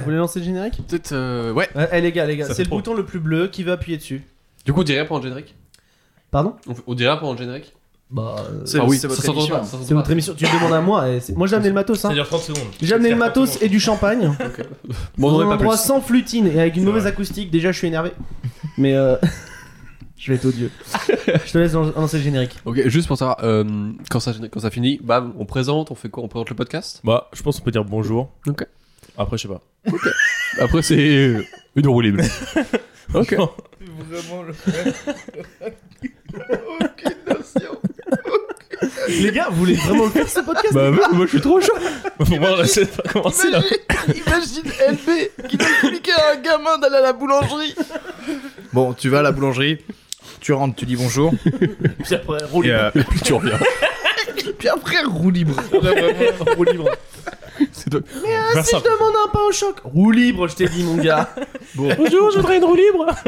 Vous voulez lancer le générique Peut-être. euh, Ouais. Ouais, Eh les gars, les gars, Ça c'est fait le trop. bouton le plus bleu qui va appuyer dessus. Du coup, on dirait pendant le générique Pardon on, fait- on dirait pendant le générique Bah, euh, C'est Ah oui, c'est votre s'entend émission. pas, ça s'entend c'est votre pas. émission. Tu me demandes à moi. et c'est- Moi j'ai amené le matos. Ça Hein. dure 30 secondes. J'ai amené le matos 30 et du champagne. Bon, on dans aurait un pas endroit plus. sans flutine et avec une C'est mauvaise vrai. acoustique. Déjà, je suis énervé. Mais euh... je vais être odieux. je te laisse lan- lancer le générique. Ok, juste pour savoir, euh, quand, ça, quand ça finit, bam, on présente, on fait quoi On présente le podcast Bah, je pense qu'on peut dire bonjour. Ok. Après, je sais pas. Après, c'est euh, une roue libre. ok. Vraiment le Aucune notion. Les gars, vous voulez vraiment le faire ce podcast Bah, moi, moi, je suis trop chaud. Pour moi, là, c'est pas commencé là. Imagine, imagine LB qui doit expliquer à un gamin d'aller à la boulangerie. Bon, tu vas à la boulangerie, tu rentres, tu dis bonjour. Puis après, roule Et, euh, Puis tu reviens. Puis après, roue libre. roue libre. Toi. faire Si je demande un pain au choc, roue libre, je t'ai dit, mon gars. Bonjour, je voudrais une roue libre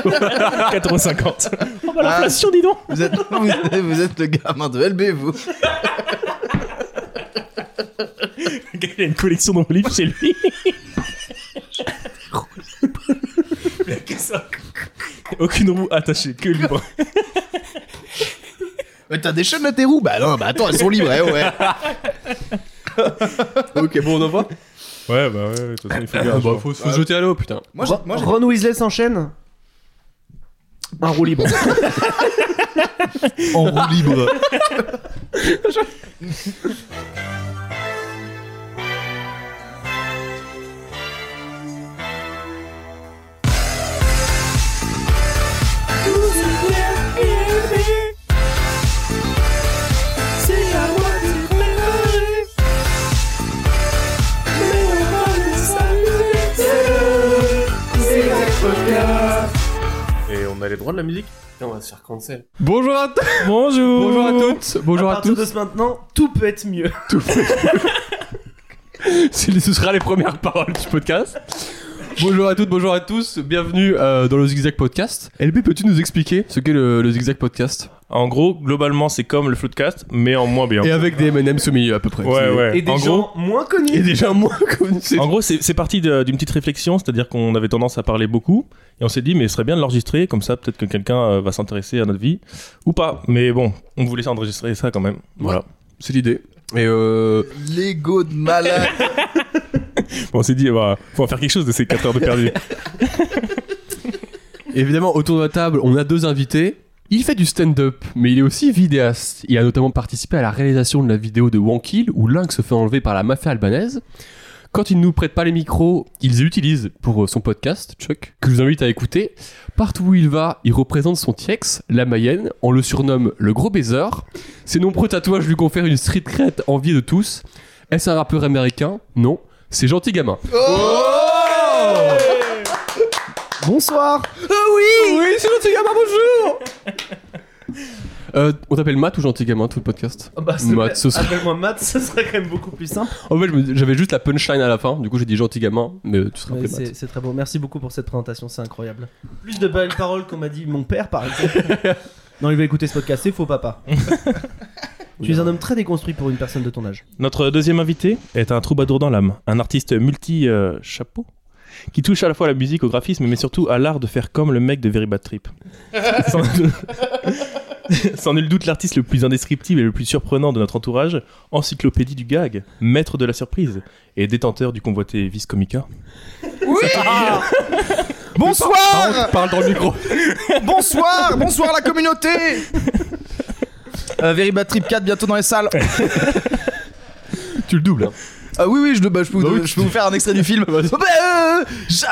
4,50€. Oh bah l'inflation, dis donc Vous êtes, vous, êtes, vous êtes le gamin de LB, vous. Le gars, il a une collection de roues libres chez lui. Il a que ça. Aucune roue attachée, que libre. Mais t'as des chaînes à tes roues? Bah non, bah attends, elles sont libres, eh, ouais. Ok, bon, on envoie Ouais, bah ouais, de toute façon, il faut bien. Ah, bah, faut, faut se jeter à l'eau, putain. Moi, j'ai- moi, j'ai- Ron Weasley s'enchaîne. Un roue libre. en roue libre. Et on a les droits de la musique On va se faire cancel. Bonjour à, tous. Bonjour bonjour à toutes. Bonjour à à, partir tous. de ce maintenant, tout peut être mieux. C'est- Ce sera les premières paroles du podcast. Bonjour à toutes, bonjour à tous, bienvenue euh, dans le Zigzag Podcast. LB, peux-tu nous expliquer ce qu'est le, le Zigzag Podcast? En gros, globalement, c'est comme le Floodcast, mais en moins bien. Et avec des M&M's au milieu à peu près. Ouais, ouais. Et des en gens gros, moins connus. Et déjà moins connus. En gros, c'est parti d'une petite réflexion, c'est-à-dire qu'on avait tendance à parler beaucoup, et on s'est dit, mais ce serait bien de l'enregistrer, comme ça, peut-être que quelqu'un euh, va s'intéresser à notre vie, ou pas. Mais bon, on voulait enregistrer ça quand même. Voilà. C'est l'idée. Et euh, Lego de malade. Bon, on s'est dit, voilà, faut en faire quelque chose de ces 4 heures de perdu. évidemment, autour de la table, on a deux invités. Il fait du stand-up, mais il est aussi vidéaste. Il a notamment participé à la réalisation de la vidéo de Wankill, où Lynx se fait enlever par la mafia albanaise. Quand il ne nous prête pas les micros, il les utilise pour euh, son podcast, Chuck, que je vous invite à écouter. Partout où il va, il représente son Tiex, la Mayenne. On le surnomme le gros baiser. Ses nombreux tatouages lui confèrent une street cred enviée de tous. Est-ce un rappeur américain? Non. C'est Gentil Gamin. Bonsoir. Oui, c'est Gentil Gamin, bonjour Euh, on t'appelle Matt ou Gentil Gamin tout le podcast Ah bah, Matt, ce serait- Appelle-moi Matt, ce serait quand même beaucoup plus simple. En fait, j'avais juste la punchline à la fin, du coup j'ai dit Gentil Gamin, mais euh, tu seras Ouais, Matt. c'est très beau. Merci beaucoup pour cette présentation, c'est incroyable. Plus de belles paroles qu'on m'a dit mon père, par exemple. non, il va écouter ce podcast, c'est faux, papa. tu es un homme très déconstruit pour une personne de ton âge. Notre deuxième invité est un troubadour dans l'âme, un artiste multi-chapeau, qui touche à la fois à la musique, au graphisme, mais surtout à l'art de faire comme le mec de Very Bad Trip. sans, sans nul doute l'artiste le plus indescriptible et le plus surprenant de notre entourage, encyclopédie du gag, maître de la surprise et détenteur du convoité Vis Comica. Oui Bonsoir Parle dans le micro Bonsoir Bonsoir la communauté euh, Very Bad Trip 4 bientôt dans les salles. Tu le doubles, hein. Ah oui, oui, je, bah, je peux, vous, Bah oui, je peux vous faire un extrait du film. Oh, bah, euh, j'ai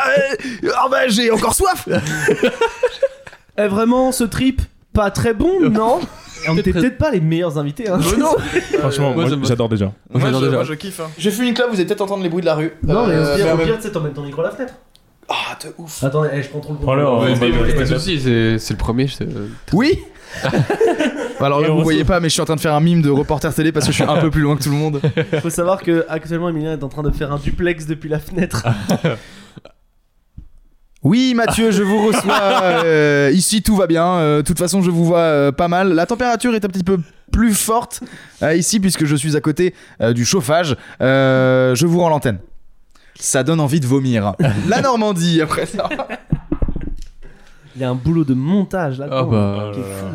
oh, bah, j'ai encore soif Eh, vraiment, ce trip, pas très bon, non? On était peut-être pas les meilleurs invités, hein. non Franchement, moi, j'adore déjà. Moi, j'adore je, déjà. moi, je kiffe. hein. J'ai fait une club, vous allez peut-être entendre les bruits de la rue. Non, mais Euh, au pire, pire, sais, t'emmènes ton micro à la fenêtre. Ah, de ouf. Attendez, eh, je contrôle le Prends-le, contrôle. ouais, Ouais, bah, mais bah, pas de bah, soucis, c'est c'est le premier. c'est- Oui Alors là, vous on voyez pas, mais je suis en train de faire un mime de reporter télé parce que je suis un peu plus loin que tout le monde. Faut savoir que actuellement Emilien est en train de faire un duplex depuis la fenêtre. Oui, Mathieu, je vous reçois. euh, ici, tout va bien. Euh, De toute façon, je vous vois euh, pas mal. La température est un petit peu plus forte euh, ici puisque je suis à côté euh, du chauffage. Euh, je vous rends l'antenne. ça donne envie de vomir. La Normandie, après ça. Il y a un boulot de montage là. Ah bah. qui est fou.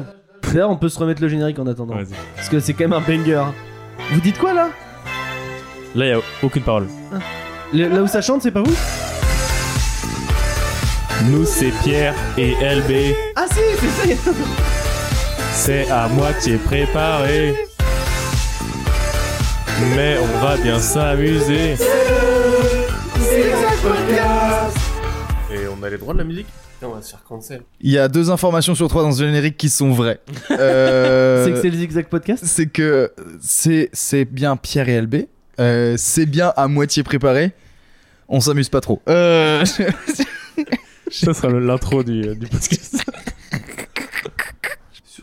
D'ailleurs, on peut se remettre le générique en attendant. Vas-y. Parce que c'est quand même un banger. Vous dites quoi là? Là, il y a aucune parole. Le- Là où ça chante, c'est pas vous? Nous, c'est Pierre et LB. Ah si, c'est ça C'est à moitié préparé. Mais on va bien s'amuser. Et on a les droits de la musique? On va se faire cancel. Il y a deux informations sur trois dans ce générique qui sont vraies. Euh, C'est que c'est le Zigzag Podcast? c'est que c'est c'est bien Pierre et LB. Euh, c'est bien à moitié préparé. On s'amuse pas trop. Euh, Ça sera l'intro du, du podcast.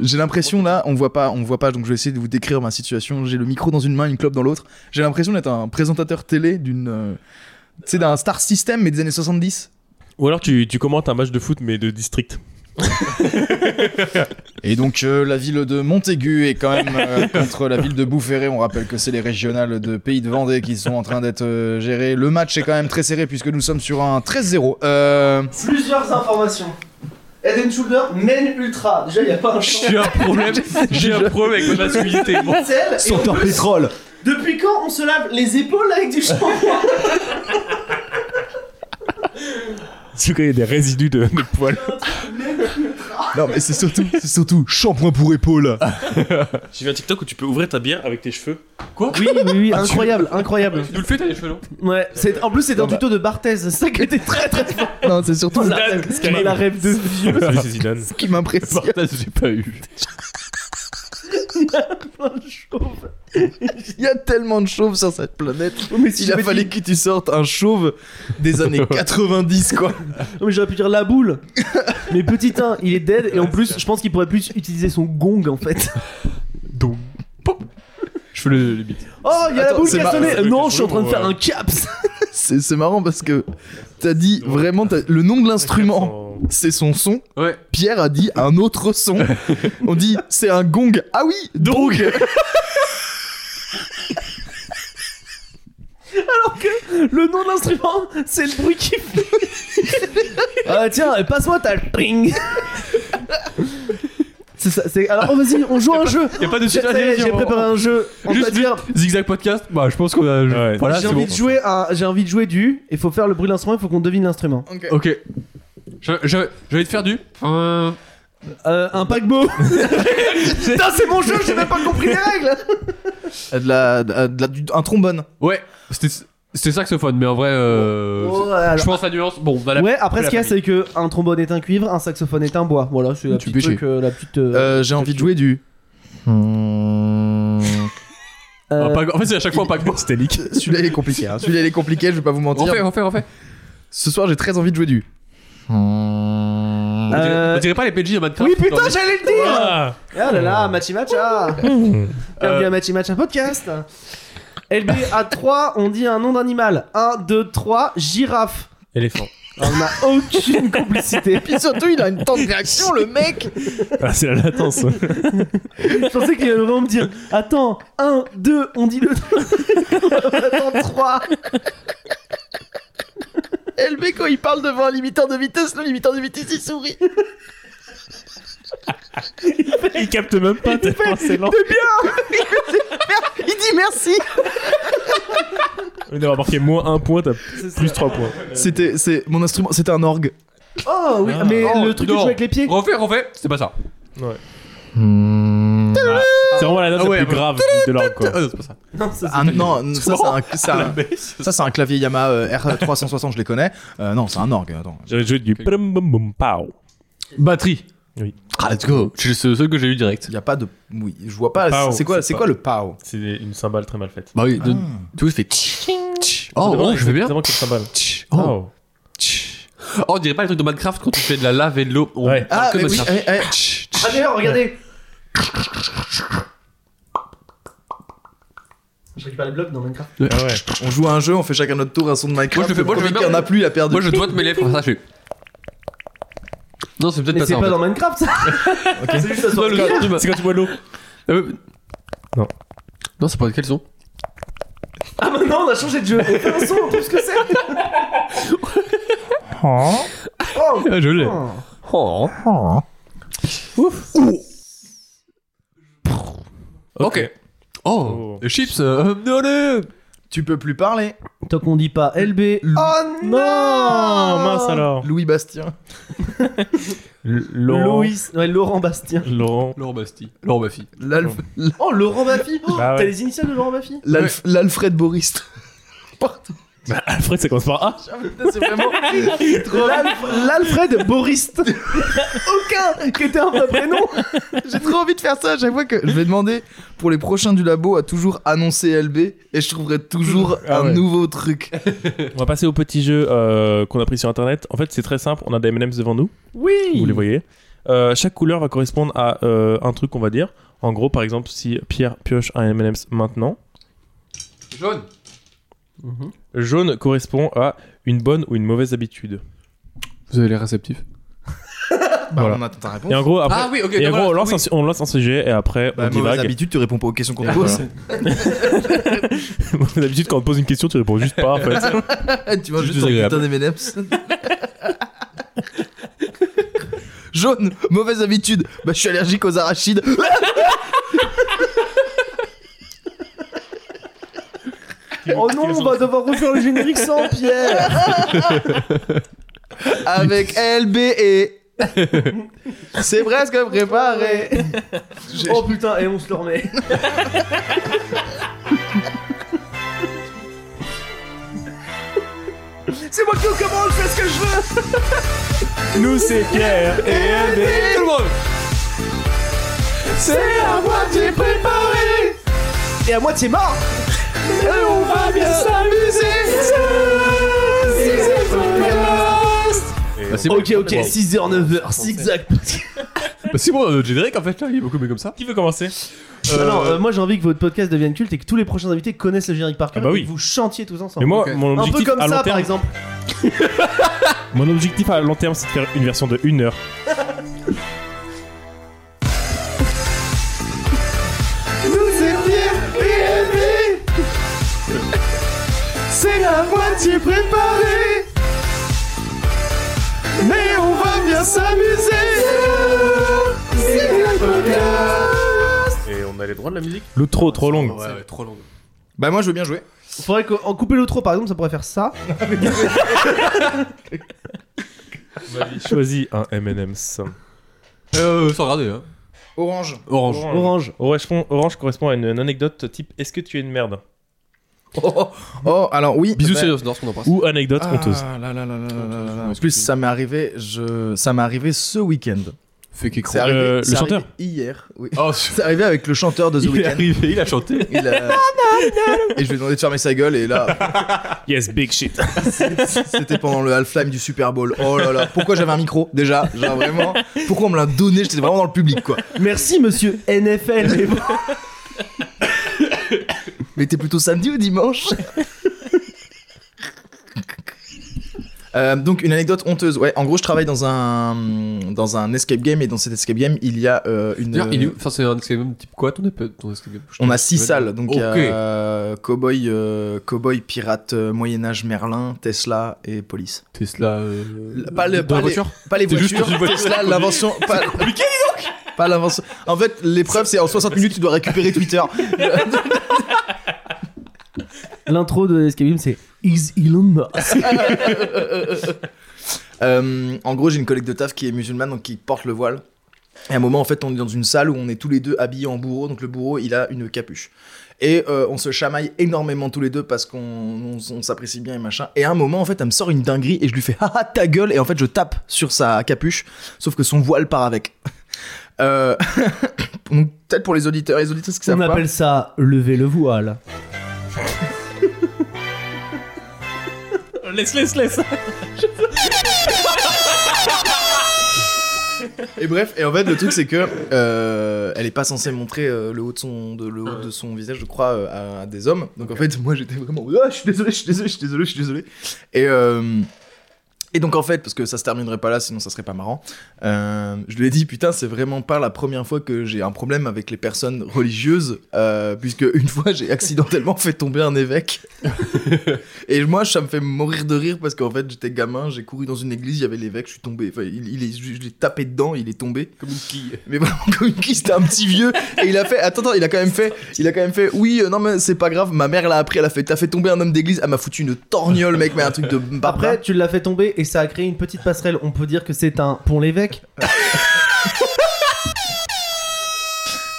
J'ai l'impression là, on voit pas, on voit pas, donc je vais essayer de vous décrire ma situation. J'ai le micro dans une main, une clope dans l'autre. J'ai l'impression d'être un présentateur télé d'une, euh, tu sais, d'un Star System mais des années 70. Ou alors tu, tu commentes un match de foot mais de district. Et donc euh, la ville de Montaigu est quand même euh, contre la ville de Boufféré. On rappelle que c'est les régionales de Pays de Vendée qui sont en train d'être euh, gérées. Le match est quand même très serré puisque nous sommes sur un 13-0. Euh, Plusieurs informations. Head and Shoulder mène ultra. Déjà, il n'y a pas un champ. J'ai un problème. J'ai un problème avec ma masculinité. Bon. Sel, et en pétrole. Depuis quand on se lave les épaules avec du shampoing? Tu connais des résidus de, de poils. Non mais c'est surtout, c'est surtout shampoing pour épaules. J'ai vu un TikTok où tu peux ouvrir ta bière avec tes cheveux. Oui, oui, oui, incroyable, incroyable. Tu nous le fais, t'as les cheveux longs Ouais, c'est, en plus, c'est un tuto de Barthez, c'est ça qui était très très fort. Non, c'est surtout la, rêve, Skyrim. la rêve de vieux. Salut, c'est Zidane. ce qui m'impressionne. Barthez, j'ai pas eu. plein de chauves. Il y a tellement de chauves sur cette planète. mais si Il a fallu dit- que tu sortes un chauve des années 90 quoi. Non, mais j'aurais pu dire la boule. mais petit 1, il est dead et en plus, je pense qu'il pourrait plus utiliser son gong en fait. Donc. Je fais le, le beat. Oh, il y a la boule c'est qui a sonné. Non, je suis en train de faire un caps. C'est c'est marrant parce que t'as dit vraiment t'as- le nom de l'instrument, c'est son son. Ouais. Pierre a dit un autre son. On dit c'est un gong. Ah oui, donc. Le nom de l'instrument, c'est le bruit qui fait. ah tiens, passe-moi ta tring. C'est ça, c'est. Alors, oh, vas-y, on joue à un jeu. Y'a pas de J'ai suite. vas-y, j'ai on- préparé un jeu. On Juste dire. Zigzag Podcast, bah je pense qu'on a. Ouais. Voilà, j'ai c'est envie bon. de jouer un, j'ai envie de jouer du. Il faut faire le bruit de l'instrument. Il faut qu'on devine l'instrument. Ok. Je, je, je vais te faire du. Euh, Euh, un paquebot. Putain, c'est mon jeu. J'ai même pas compris les règles. De la, de la- de la- du- un trombone. Ouais, c'était c'était saxophone, mais en vrai, euh, Oh, alors- je pense la nuance. Bon, bah la. Ouais, après la ce qu'il y a, famille. c'est que un trombone est un cuivre, un saxophone est un bois. Voilà, c'est la Tu petite truc, euh, la petite. euh, Euh, J'ai envie de jouer du. euh, Ah, En fait, c'est à chaque fois un paquebot. C'était leak. Celui-là il est compliqué. hein. Celui-là il est compliqué. Je vais pas vous mentir. Refais, refais, refais. Ce soir j'ai très envie de jouer du. On dirait- On dirait pas les PNJ de Minecraft. Oui, putain, j'allais le dire. Ah Ah là là, Machi Matcha Bienvenue à Machi Matcha Podcast LB à 3, on dit un nom d'animal. 1, 2, 3, girafe. Éléphant. On n'a aucune complicité. Puis surtout il a une temps de réaction le mec. Ah, c'est la latence. Je pensais qu'il allait vraiment me dire Attends, 1, 2, on dit le. Attends, 3. LB quand il parle devant un limiteur de vitesse, le limiteur de vitesse il sourit. Il capte même pas tellement c'est lent. Il dit merci. On a marqué moins 1 point, t'as plus 3 points. C'était c'est mon instrument, c'était un orgue. Oh oui, Ah. mais Oh, le truc que tu joues avec les pieds. Refais, refais. C'est pas ça. C'est vraiment la note Ah ouais, la plus ouais. grave de l'orgue quoi. Ah non, c'est pas ça. Non, ça, c'est Ah, non, ça c'est un, c'est Ah, ça c'est clavier Yamaha euh, R360, je les connais. Euh, non, c'est un orgue. Attends. J'aurais joué du bum bum pow. Batterie. Oui. Ah, let's go. C'est le seul que j'ai eu direct. Il y a pas de oui, je vois pas. C'est quoi, c'est c'est quoi le pow? C'est une cymbale très mal faite. Bah oui, de- Ah. tout fait. Oh, oh, je vais bien. Quelle cymbale. Tch. Oh. Oh. tch. Oh, on dirait pas les trucs de Minecraft quand tu fais de la lave et de l'eau. On Ouais. Ah, comme mais oui, ça. eh, eh. Tch, tch. Ah d'ailleurs, regardez Je récupère les blocs dans Minecraft. Ah ouais. On joue à un jeu, on fait chacun notre tour un son de Minecraft. Moi, je le fais- moi, je fais en a plus, il a perdu. Moi, je dois te lèvres pour ça. Je fais. Non, c'est peut-être Mais pas c'est ça. en pas fait. dans Minecraft ça C'est juste ça le C'est quand tu bois l'eau. Euh, Non. Non, c'est pas quel son Ah maintenant on a changé de jeu. On fait un son, on trouve ce que c'est. Oh. Ah, je l'ai. Oh. Oh. Ok. Oh, Oh. les chips, euh, non, non. Tu peux plus parler. Tant qu'on dit pas LB. Lou- Oh non mince alors. Louis Bastien. L- Laurent. Louis, ouais, Laurent Bastien. Laurent. Laurent Bastille. Laurent Baffy. L'Alf- Oh, Laurent Baffy oh, Bah ouais. T'as les initiales de Laurent Baffy l'Alf- L'Alfred Boris. Pardon. Bah, Alfred, ça commence par A. C'est vraiment. L'Alf- L'Alfred Borist. Aucun qui était un vrai prénom. J'ai trop envie de faire ça à chaque fois que je vais demander pour les prochains du labo à toujours annoncer LB et je trouverai toujours Ah un ouais. nouveau truc. On va passer au petit jeu euh, qu'on a pris sur internet. En fait, c'est très simple. On a des M&M's devant nous. Oui. Vous les voyez. Euh, chaque couleur va correspondre à euh, un truc, on va dire. En gros, par exemple, si Pierre pioche un M&M's maintenant, Jaune. Mhm. jaune correspond à une bonne ou une mauvaise habitude. Vous avez les réceptifs. Bah, Voilà. on attend ta réponse. Et en gros, après, Ah oui, ok. et en donc gros, on lance, oui. un, on lance un sujet et après, Bah, on mauvaise divague. habitude, tu réponds pas aux questions qu'on te pose. D'habitude, quand on te pose une question, tu réponds juste pas, en fait. tu C'est juste ton putain d'M&M's. Jaune, mauvaise habitude. Bah, je suis allergique aux arachides. Oh non, on va devoir refaire le générique sans Pierre. Avec LB et. C'est presque préparé. Oh putain, et on se le remet. C'est moi qui commande, je fais ce que je veux. Nous, c'est Pierre et LB. Tout le monde. C'est à moitié préparé et à moitié mort. Et on va bien s'amuser. Bah, c'est bon. Ok, ok, 6h, 9h, zigzag. Bah, c'est bon, notre générique en fait là, il est beaucoup mieux comme ça. Qui veut commencer? Ah non, euh, moi j'ai envie que votre podcast devienne culte et que tous les prochains invités connaissent le générique par cœur Ah bah et oui. que vous chantiez tous ensemble. Mais moi, Ok. mon Un peu objectif comme à long ça terme, par exemple. mon objectif à long terme, c'est de faire une version de 1 heure. La moitié préparée Mais on va bien s'amuser Et on a les droits de la musique L'outro trop longue. Ouais, ouais, trop long. Bah, moi, je veux bien jouer. Faudrait qu'en couper l'outro par exemple ça pourrait faire ça Choisis un M&M's. Euh, sans regarder, hein. Orange. Orange. Orange Orange, orange correspond à une, une anecdote type Est-ce que tu es une merde? Oh, oh, oh, alors oui. Bisous, bah- sérieux, c'est qu'on embrasse. Ou anecdote Ah honteuse là là là là là là là. En plus, ça m'est arrivé, je... ça m'est arrivé ce week-end. Fait qu'il C'est croit. arrivé, Euh, le chanteur arrivé hier. Oui. Oh, C'est arrivé avec le chanteur de The il est Weeknd. arrivé, il a chanté. Il a- Et je lui ai demandé de fermer sa gueule et là, Yes, big shit c'était pendant le Half-Life du Super Bowl. Oh là là, pourquoi j'avais un micro déjà? Genre vraiment, pourquoi on me l'a donné? J'étais vraiment dans le public quoi. Merci monsieur NFL mais bon. Mais t'es plutôt samedi ou dimanche Euh, donc une anecdote honteuse. Ouais, en gros, je travaille dans un dans un escape game et dans cet escape game, il y a euh, une. Enfin, c'est un escape game type quoi ton escape game On a six salles, donc il y a Ok. euh, cowboy, euh, cowboy, pirate, euh, Moyen Âge, Merlin, Tesla et police. Tesla. euh, Pas le- dans pas les- voiture Pas les voitures. Tesla, l'invention. Pas... compliqué donc. Pas l'invention. En fait, l'épreuve c'est en 60 minutes, tu dois récupérer Twitter. L'intro de Escape Game c'est Is Elon Musk? Euh, en gros, j'ai une collègue de taf qui est musulmane, donc qui porte le voile. Et à un moment, en fait, on est dans une salle où on est tous les deux habillés en bourreau. Donc le bourreau, il a une capuche. Et euh, on se chamaille énormément tous les deux parce qu'on on, on s'apprécie bien et machin. Et à un moment, en fait, elle me sort une dinguerie et je lui fais haha ta gueule. Et en fait, je tape sur sa capuche, sauf que son voile part avec. Euh, donc, peut-être pour les auditeurs et les auditrices qui On savent pas. appelle ça lever le voile. Laisse, laisse, laisse Et bref, et en fait, le truc c'est que euh, elle est pas censée montrer euh, le haut de son, de, le haut de son visage, je crois, euh, à, à des hommes. Donc en fait, moi j'étais vraiment, ah, je suis désolé, je suis désolé, je suis désolé, je suis désolé. Et euh, Et donc en fait, parce que ça se terminerait pas là, sinon ça serait pas marrant, euh, je lui ai dit putain c'est vraiment pas la première fois que j'ai un problème avec les personnes religieuses, euh, puisque une fois j'ai accidentellement fait tomber un évêque. et moi ça me fait mourir de rire parce qu'en fait j'étais gamin, j'ai couru dans une église, il y avait l'évêque, je suis tombé, enfin il, il est, je, je l'ai tapé dedans, il est tombé. Comme une quille. Mais vraiment comme une qui c'était un petit vieux et il a fait attends attends il a quand même fait il a quand même fait oui euh, non mais c'est pas grave ma mère l'a appris elle a fait t'as fait tomber un homme d'église elle m'a foutu une torgnole mec mais un truc de barbare. Après, tu l'as fait tomber et ça a créé une petite passerelle. On peut dire que c'est un pont l'évêque.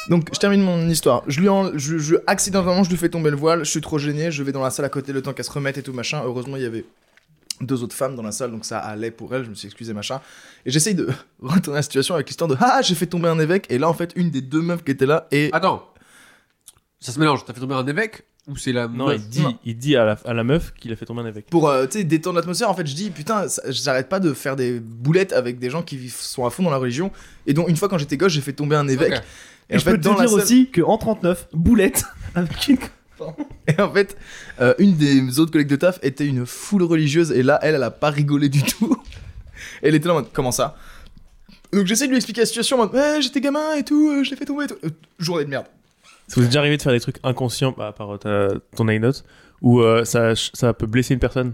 Donc je termine mon histoire. Je lui en, je, je- accidentellement je lui fais tomber le voile. Je suis trop gêné. Je vais dans la salle à côté le temps qu'elle se remette et tout machin. Heureusement il y avait deux autres femmes dans la salle donc ça allait pour elle. Je me suis excusé machin. Et j'essaye de retourner la situation avec l'histoire de ah j'ai fait tomber un évêque et là en fait une des deux meufs qui était là et Attends. Ça se mélange. T'as fait tomber un évêque ou c'est la Non, meuf il dit, Non. il dit à la, à la meuf qu'il a fait tomber un évêque. pour euh, tu sais détendre l'atmosphère en fait je dis putain ça- j'arrête pas de faire des boulettes avec des gens qui vivent- sont à fond dans la religion et donc une fois quand j'étais gosse j'ai fait tomber un évêque Ok. Et, je peux te dans la dire salle- aussi que en 39, boulette avec une. Et en fait, euh, une des autres collègues de taf était une foule religieuse et là, elle, elle a pas rigolé du tout. elle était là en mode, comment ça? Donc j'essaie de lui expliquer la situation en mode, ouais, j'étais gamin et tout, euh, je l'ai fait tomber et tout. Euh, journée de merde. Ça vous est déjà arrivé de faire des trucs inconscients, bah, à part euh, ta- ton anecdote, où euh, ça, ça peut blesser une personne?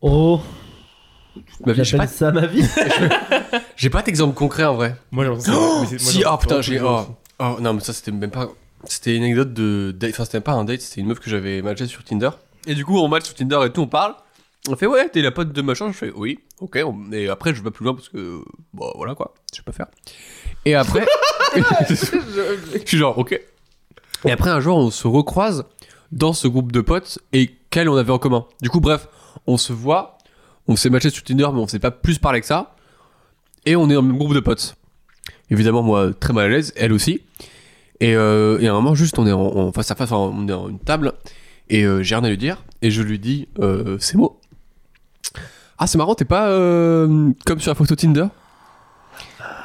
Oh, Ma vie, j'ai j'appelle pas, ça ma vie. j'ai pas d'exemple concret en vrai. Moi j'ai l'impression que c'est- mais c'est- moi, si, j'ai oh putain, j'ai. Oh, oh, non, mais ça c'était même pas. C'était une anecdote de date. Enfin, c'était pas un date, c'était une meuf que j'avais matché sur Tinder. Et du coup, on match sur Tinder et tout, on parle. On fait, ouais, t'es la pote de machin? Je fais, oui, ok. on- Et après, je vais pas plus loin parce que. Bon, voilà quoi, je vais pas faire. Et après. je suis genre, ok. Et après, un jour, on se recroise dans ce groupe de potes et quel on avait en commun. Du coup, bref, on se voit, on s'est matché sur Tinder, mais on s'est pas plus parlé que ça. Et on est dans le même groupe de potes. Évidemment, moi, très mal à l'aise, elle aussi. Et, euh, et à un moment, juste, on est face à face, on est en une table, et euh, j'ai rien à lui dire, et je lui dis euh, ces mots. Ah, c'est marrant, t'es pas euh, comme sur la photo Tinder?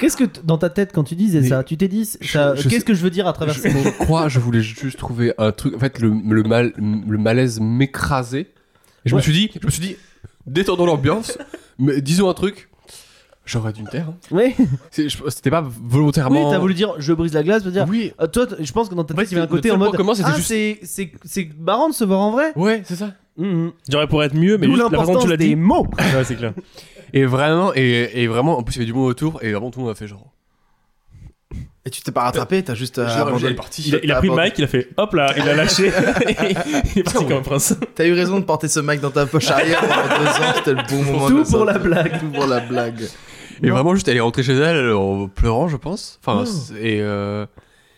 Qu'est-ce que dans ta tête quand tu disais Mais ça, tu t'es dit, qu'est-ce que je veux dire à travers je, ces mots? je crois, je voulais juste trouver un truc. En fait, le, le, mal, le malaise m'écrasait. Et je Ouais. me suis dit, je me suis dit, détendons l'ambiance, mais disons un truc. J'aurais dû me taire. hein. Oui, C'était pas oui, volontairement. t'as voulu dire je brise la glace, veux dire. Oui. Euh, toi, je pense que dans ta tête, il y avait un côté en mode. ah, c'est marrant de se voir en vrai. Ouais, c'est ça. Mhm. J'aurais pour être mieux, mais juste la façon dont tu l'as des dit. mots. Ouais, c'est clair. Et vraiment, et, et vraiment, en plus, il y avait du monde autour, et vraiment, tout le monde a fait genre. Et tu t'es pas rattrapé, t'as juste euh, Genre, abandonné. est partie. Il a, il a pris le mic, il a fait hop là, il a lâché. il est parti comme un prince. T'as eu raison de porter ce mic dans ta poche arrière pendant deux ans, c'était le bon moment. de Tout pour la sortir. blague. Tout pour la blague. Et Non. vraiment, juste, elle est rentrée chez elle en pleurant, je pense. Enfin, Oh. c'est- et. euh,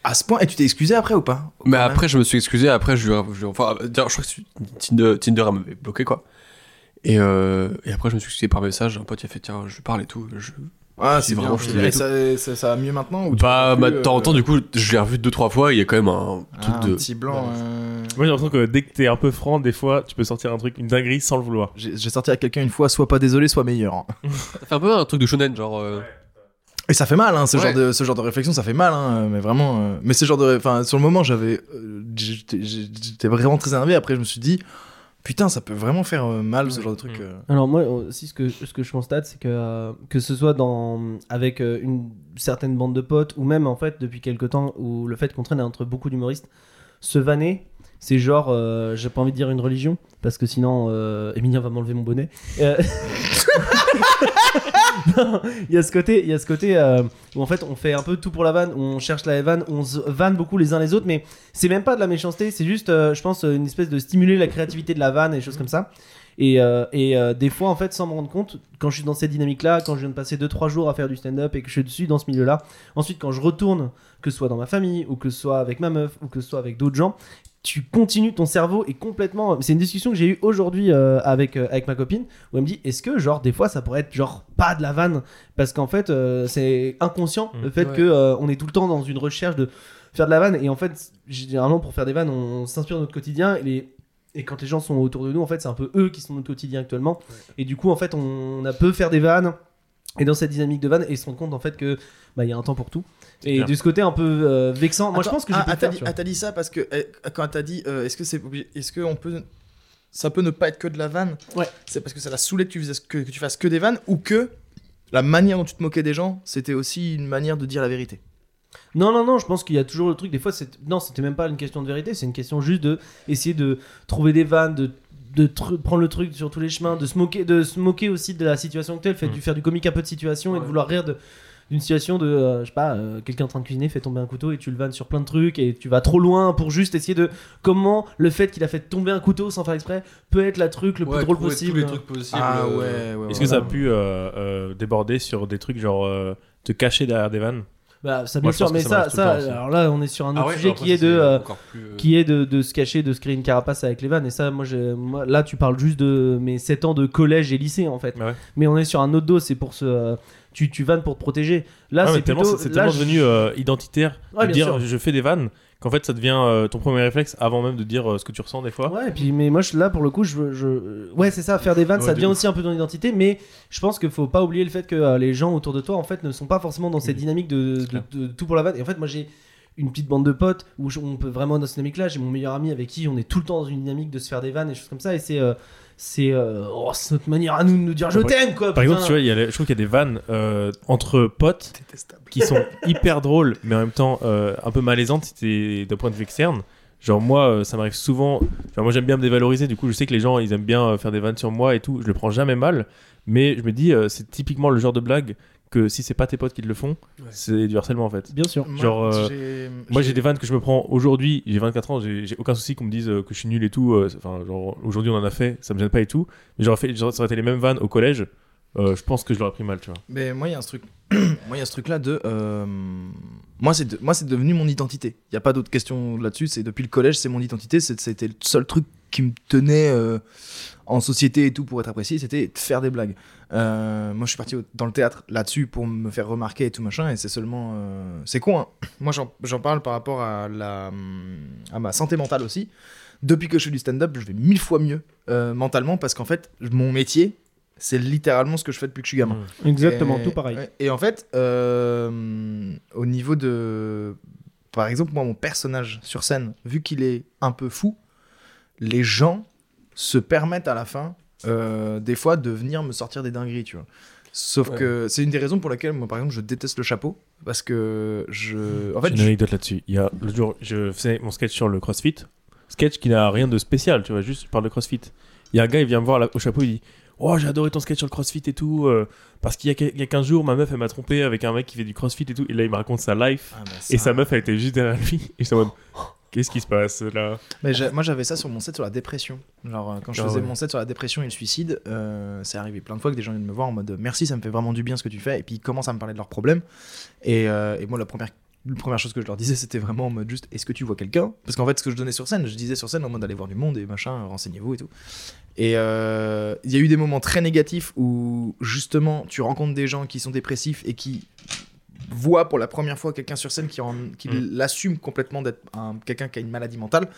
À ce point, et tu t'es excusé après ou pas Mais même. après, je me suis excusé. Après, je lui je lui Enfin, je crois que Tinder, Tinder m'avait bloqué, quoi. Et, euh, et après, je me suis excusé par message. Un pote, il a fait Tiens, je lui parle et tout. Je... Ah, Si c'est vraiment, vraiment je ça, ça, ça va mieux maintenant ou Bah, bah, de temps en euh, temps, du coup, je l'ai revu deux, trois fois. Il y a quand même un truc ah, de. un petit blanc. euh, Moi j'ai l'impression que dès que t'es un peu franc, des fois tu peux sortir un truc, une dinguerie sans le vouloir. J'ai sorti à quelqu'un une fois, soit pas désolé, soit meilleur. hein. Ça fait un peu un truc de shonen, genre. euh, Et ça fait mal, hein, ce, Ouais. genre de, ce genre de réflexion, ça fait mal, hein, mais vraiment. euh, mais ce genre de. Enfin, sur le moment, j'avais. euh, j'étais vraiment très énervé. Après, je me suis dit, putain, ça peut vraiment faire euh, mal, ce genre de truc. Mm. euh. Alors moi aussi ce que ce que je constate c'est que euh, que ce soit dans avec euh, une certaine bande de potes ou même en fait depuis quelque temps où le fait qu'on traîne entre beaucoup d'humoristes se vanner c'est genre euh, j'ai pas envie de dire une religion parce que sinon euh, Emilien va m'enlever mon bonnet. Euh, il y a ce côté y a ce côté euh, où en fait on fait un peu tout pour la vanne on cherche la vanne on se vanne beaucoup les uns les autres mais c'est même pas de la méchanceté c'est juste euh, je pense une espèce de stimuler la créativité de la vanne et des choses comme ça et, et des fois, en fait, sans me rendre compte, quand je suis dans cette dynamique-là, quand je viens de passer 2-3 jours à faire du stand-up et que je suis dans ce milieu-là, ensuite, quand je retourne, que ce soit dans ma famille, ou que ce soit avec ma meuf, ou que ce soit avec d'autres gens, tu continues, ton cerveau est complètement. C'est une discussion que j'ai eue aujourd'hui euh, avec, euh, avec ma copine, où elle me dit est-ce que, genre, des fois, ça pourrait être, genre, pas de la vanne? Parce qu'en fait, euh, c'est inconscient, Mm. le fait Ouais. que on est tout le temps dans une recherche de faire de la vanne, et en fait, généralement, pour faire des vannes, on, s'inspire de notre quotidien, et les et quand les gens sont autour de nous, en fait, c'est un peu eux qui sont notre quotidien actuellement. Et du coup, en fait, on a peu faire des vannes. Et dans cette dynamique de vannes, et se rendre compte en fait que bah il y a un temps pour tout. Et de ce côté un peu euh, vexant, moi je pense que j'ai ah, pu ah, le t'as faire, dit, tu vois. ah, t'as dit ça parce que eh, quand t'as dit euh, est-ce que c'est obligé- est-ce qu'on peut ça peut ne pas être que de la vanne? Ouais. C'est parce que ça l'a saoulé que tu, faises, que, que tu fasses que des vannes ou que la manière dont tu te moquais des gens, c'était aussi une manière de dire la vérité? Non, non, non, je pense qu'il y a toujours le truc. Des fois, c'est... non, c'était même pas une question de vérité, c'est une question juste de essayer de trouver des vannes, de, de tr- prendre le truc sur tous les chemins, de se moquer, de se moquer aussi de la situation actuelle, fait Mm. du faire du comique un peu de situation et de vouloir rire de d'une situation de euh, je sais pas euh, quelqu'un en train de cuisiner fait tomber un couteau et tu le vannes sur plein de trucs et tu vas trop loin pour juste essayer de comment le fait qu'il a fait tomber un couteau sans faire exprès peut être la truc le plus drôle possible tous les trucs possibles. Ah euh, ouais, ouais. Est-ce que ça a pu euh, euh, déborder sur des trucs genre euh, te cacher derrière des vannes? Bah ça bien Moi, sûr mais ça ça alors là on est sur un Ah autre ouais, sujet qui est de euh, plus, euh, qui est de, de se cacher, de se créer une carapace avec les vannes. Et ça, moi, là, tu parles juste de mes 7 ans de collège et lycée, en fait. Ouais. Mais on est sur un autre dos, c'est pour se. euh, tu, tu vannes pour te protéger. Là, c'est tellement- plutôt. c'est là, tellement devenu euh, identitaire Ouais, de dire sûr. je fais des vannes qu'en fait ça devient euh, ton premier réflexe avant même de dire euh, ce que tu ressens des fois. Ouais, et puis, mais moi, je- là, pour le coup, je. je... Ouais, c'est ça, faire des vannes, Ouais, ça de devient aussi un peu ton identité, mais je pense qu'il faut pas oublier le fait que euh, les gens autour de toi, en fait, ne sont pas forcément dans cette Oui. dynamique de, de- tout pour la vanne. Et en fait, moi, j'ai une petite bande de potes où je- on peut vraiment dans cette dynamique là j'ai mon meilleur ami avec qui on est tout le temps dans une dynamique de se faire des vannes et choses comme ça et c'est c'est euh, oh, c'est notre manière à nous de nous dire je t'aime quoi Par putain. exemple, tu vois, il y a les- je trouve qu'il y a des vannes euh, entre potes qui sont hyper drôles, mais en même temps euh, un peu malaisantes d'un point de vue externe. Genre moi, ça m'arrive souvent. Genre moi, j'aime bien me dévaloriser. Du coup, je sais que les gens, ils aiment bien faire des vannes sur moi et tout. Je le prends jamais mal, mais je me dis, euh, c'est typiquement le genre de blague que si c'est pas tes potes qui te le font, c'est du harcèlement en fait. bien sûr Moi, Genre, euh, j'ai- Moi, j'ai des vannes que je me prends aujourd'hui. J'ai 24 ans, j'ai j'ai aucun souci qu'on me dise euh, que je suis nul et tout. euh, Enfin, genre aujourd'hui, on en a fait, ça me gêne pas et tout. Mais j'aurais fait, ça aurait été les mêmes vannes au collège. euh, je pense que je l'aurais pris mal, tu vois. Mais moi, il y a un truc. moi, il y a ce truc-là de. euh, Moi, c'est de- moi, c'est devenu mon identité. Il y a pas d'autre question là-dessus. C'est depuis le collège, c'est mon identité. C'est- C'était le seul truc qui me tenait euh, en société et tout pour être apprécié. C'était de faire des blagues. Euh, moi, je suis parti dans le théâtre là-dessus pour me faire remarquer et tout machin. Et c'est seulement. euh, C'est con. Hein. Moi, j'en parle par rapport à la hum, à ma santé mentale aussi. Depuis que je fais du stand-up, je vais mille fois mieux euh, mentalement parce qu'en fait, mon métier, c'est littéralement ce que je fais depuis que je suis gamin. exactement Et- tout pareil. Et en fait, au niveau de. Par exemple, moi, mon personnage sur scène, vu qu'il est un peu fou, les gens se permettent à la fin, euh, des fois, de venir me sortir des dingueries, tu vois. Sauf Ouais. que c'est une des raisons pour lesquelles, moi, par exemple, je déteste le chapeau. Parce que je. En J'ai fait, une je- anecdote là-dessus. Il y a le jour, je faisais mon sketch sur le CrossFit. Sketch qui n'a rien de spécial, tu vois, juste je parle de CrossFit. Il y a un gars, il vient me voir là, au chapeau, il dit Oh, j'ai adoré ton sketch sur le CrossFit et tout. euh, parce qu'il y, a que- il y a 15 jours, ma meuf, elle m'a trompé avec un mec qui fait du CrossFit et tout. Et là, il me raconte sa life. Ah, Et sa meuf, elle était juste derrière lui. Et j'étais en mode Qu'est-ce qui se passe là Mais moi j'avais ça sur mon set sur la dépression. Genre euh, quand je Ah faisais mon set sur la dépression et le suicide, euh, c'est arrivé plein de fois que des gens viennent me voir en mode merci, ça me fait vraiment du bien ce que tu fais. Et puis ils commencent à me parler de leurs problèmes. Et, euh, et moi la première, la première chose que je leur disais c'était vraiment en mode juste est-ce que tu vois quelqu'un? Parce qu'en fait ce que je donnais sur scène, je disais sur scène en mode allez voir du monde et machin, renseignez-vous et tout. Et euh, il y a eu des moments très négatifs où justement tu rencontres des gens qui sont dépressifs et qui voient pour la première fois quelqu'un sur scène qui, en- qui Mm. l'assume complètement d'être un- quelqu'un qui a une maladie mentale.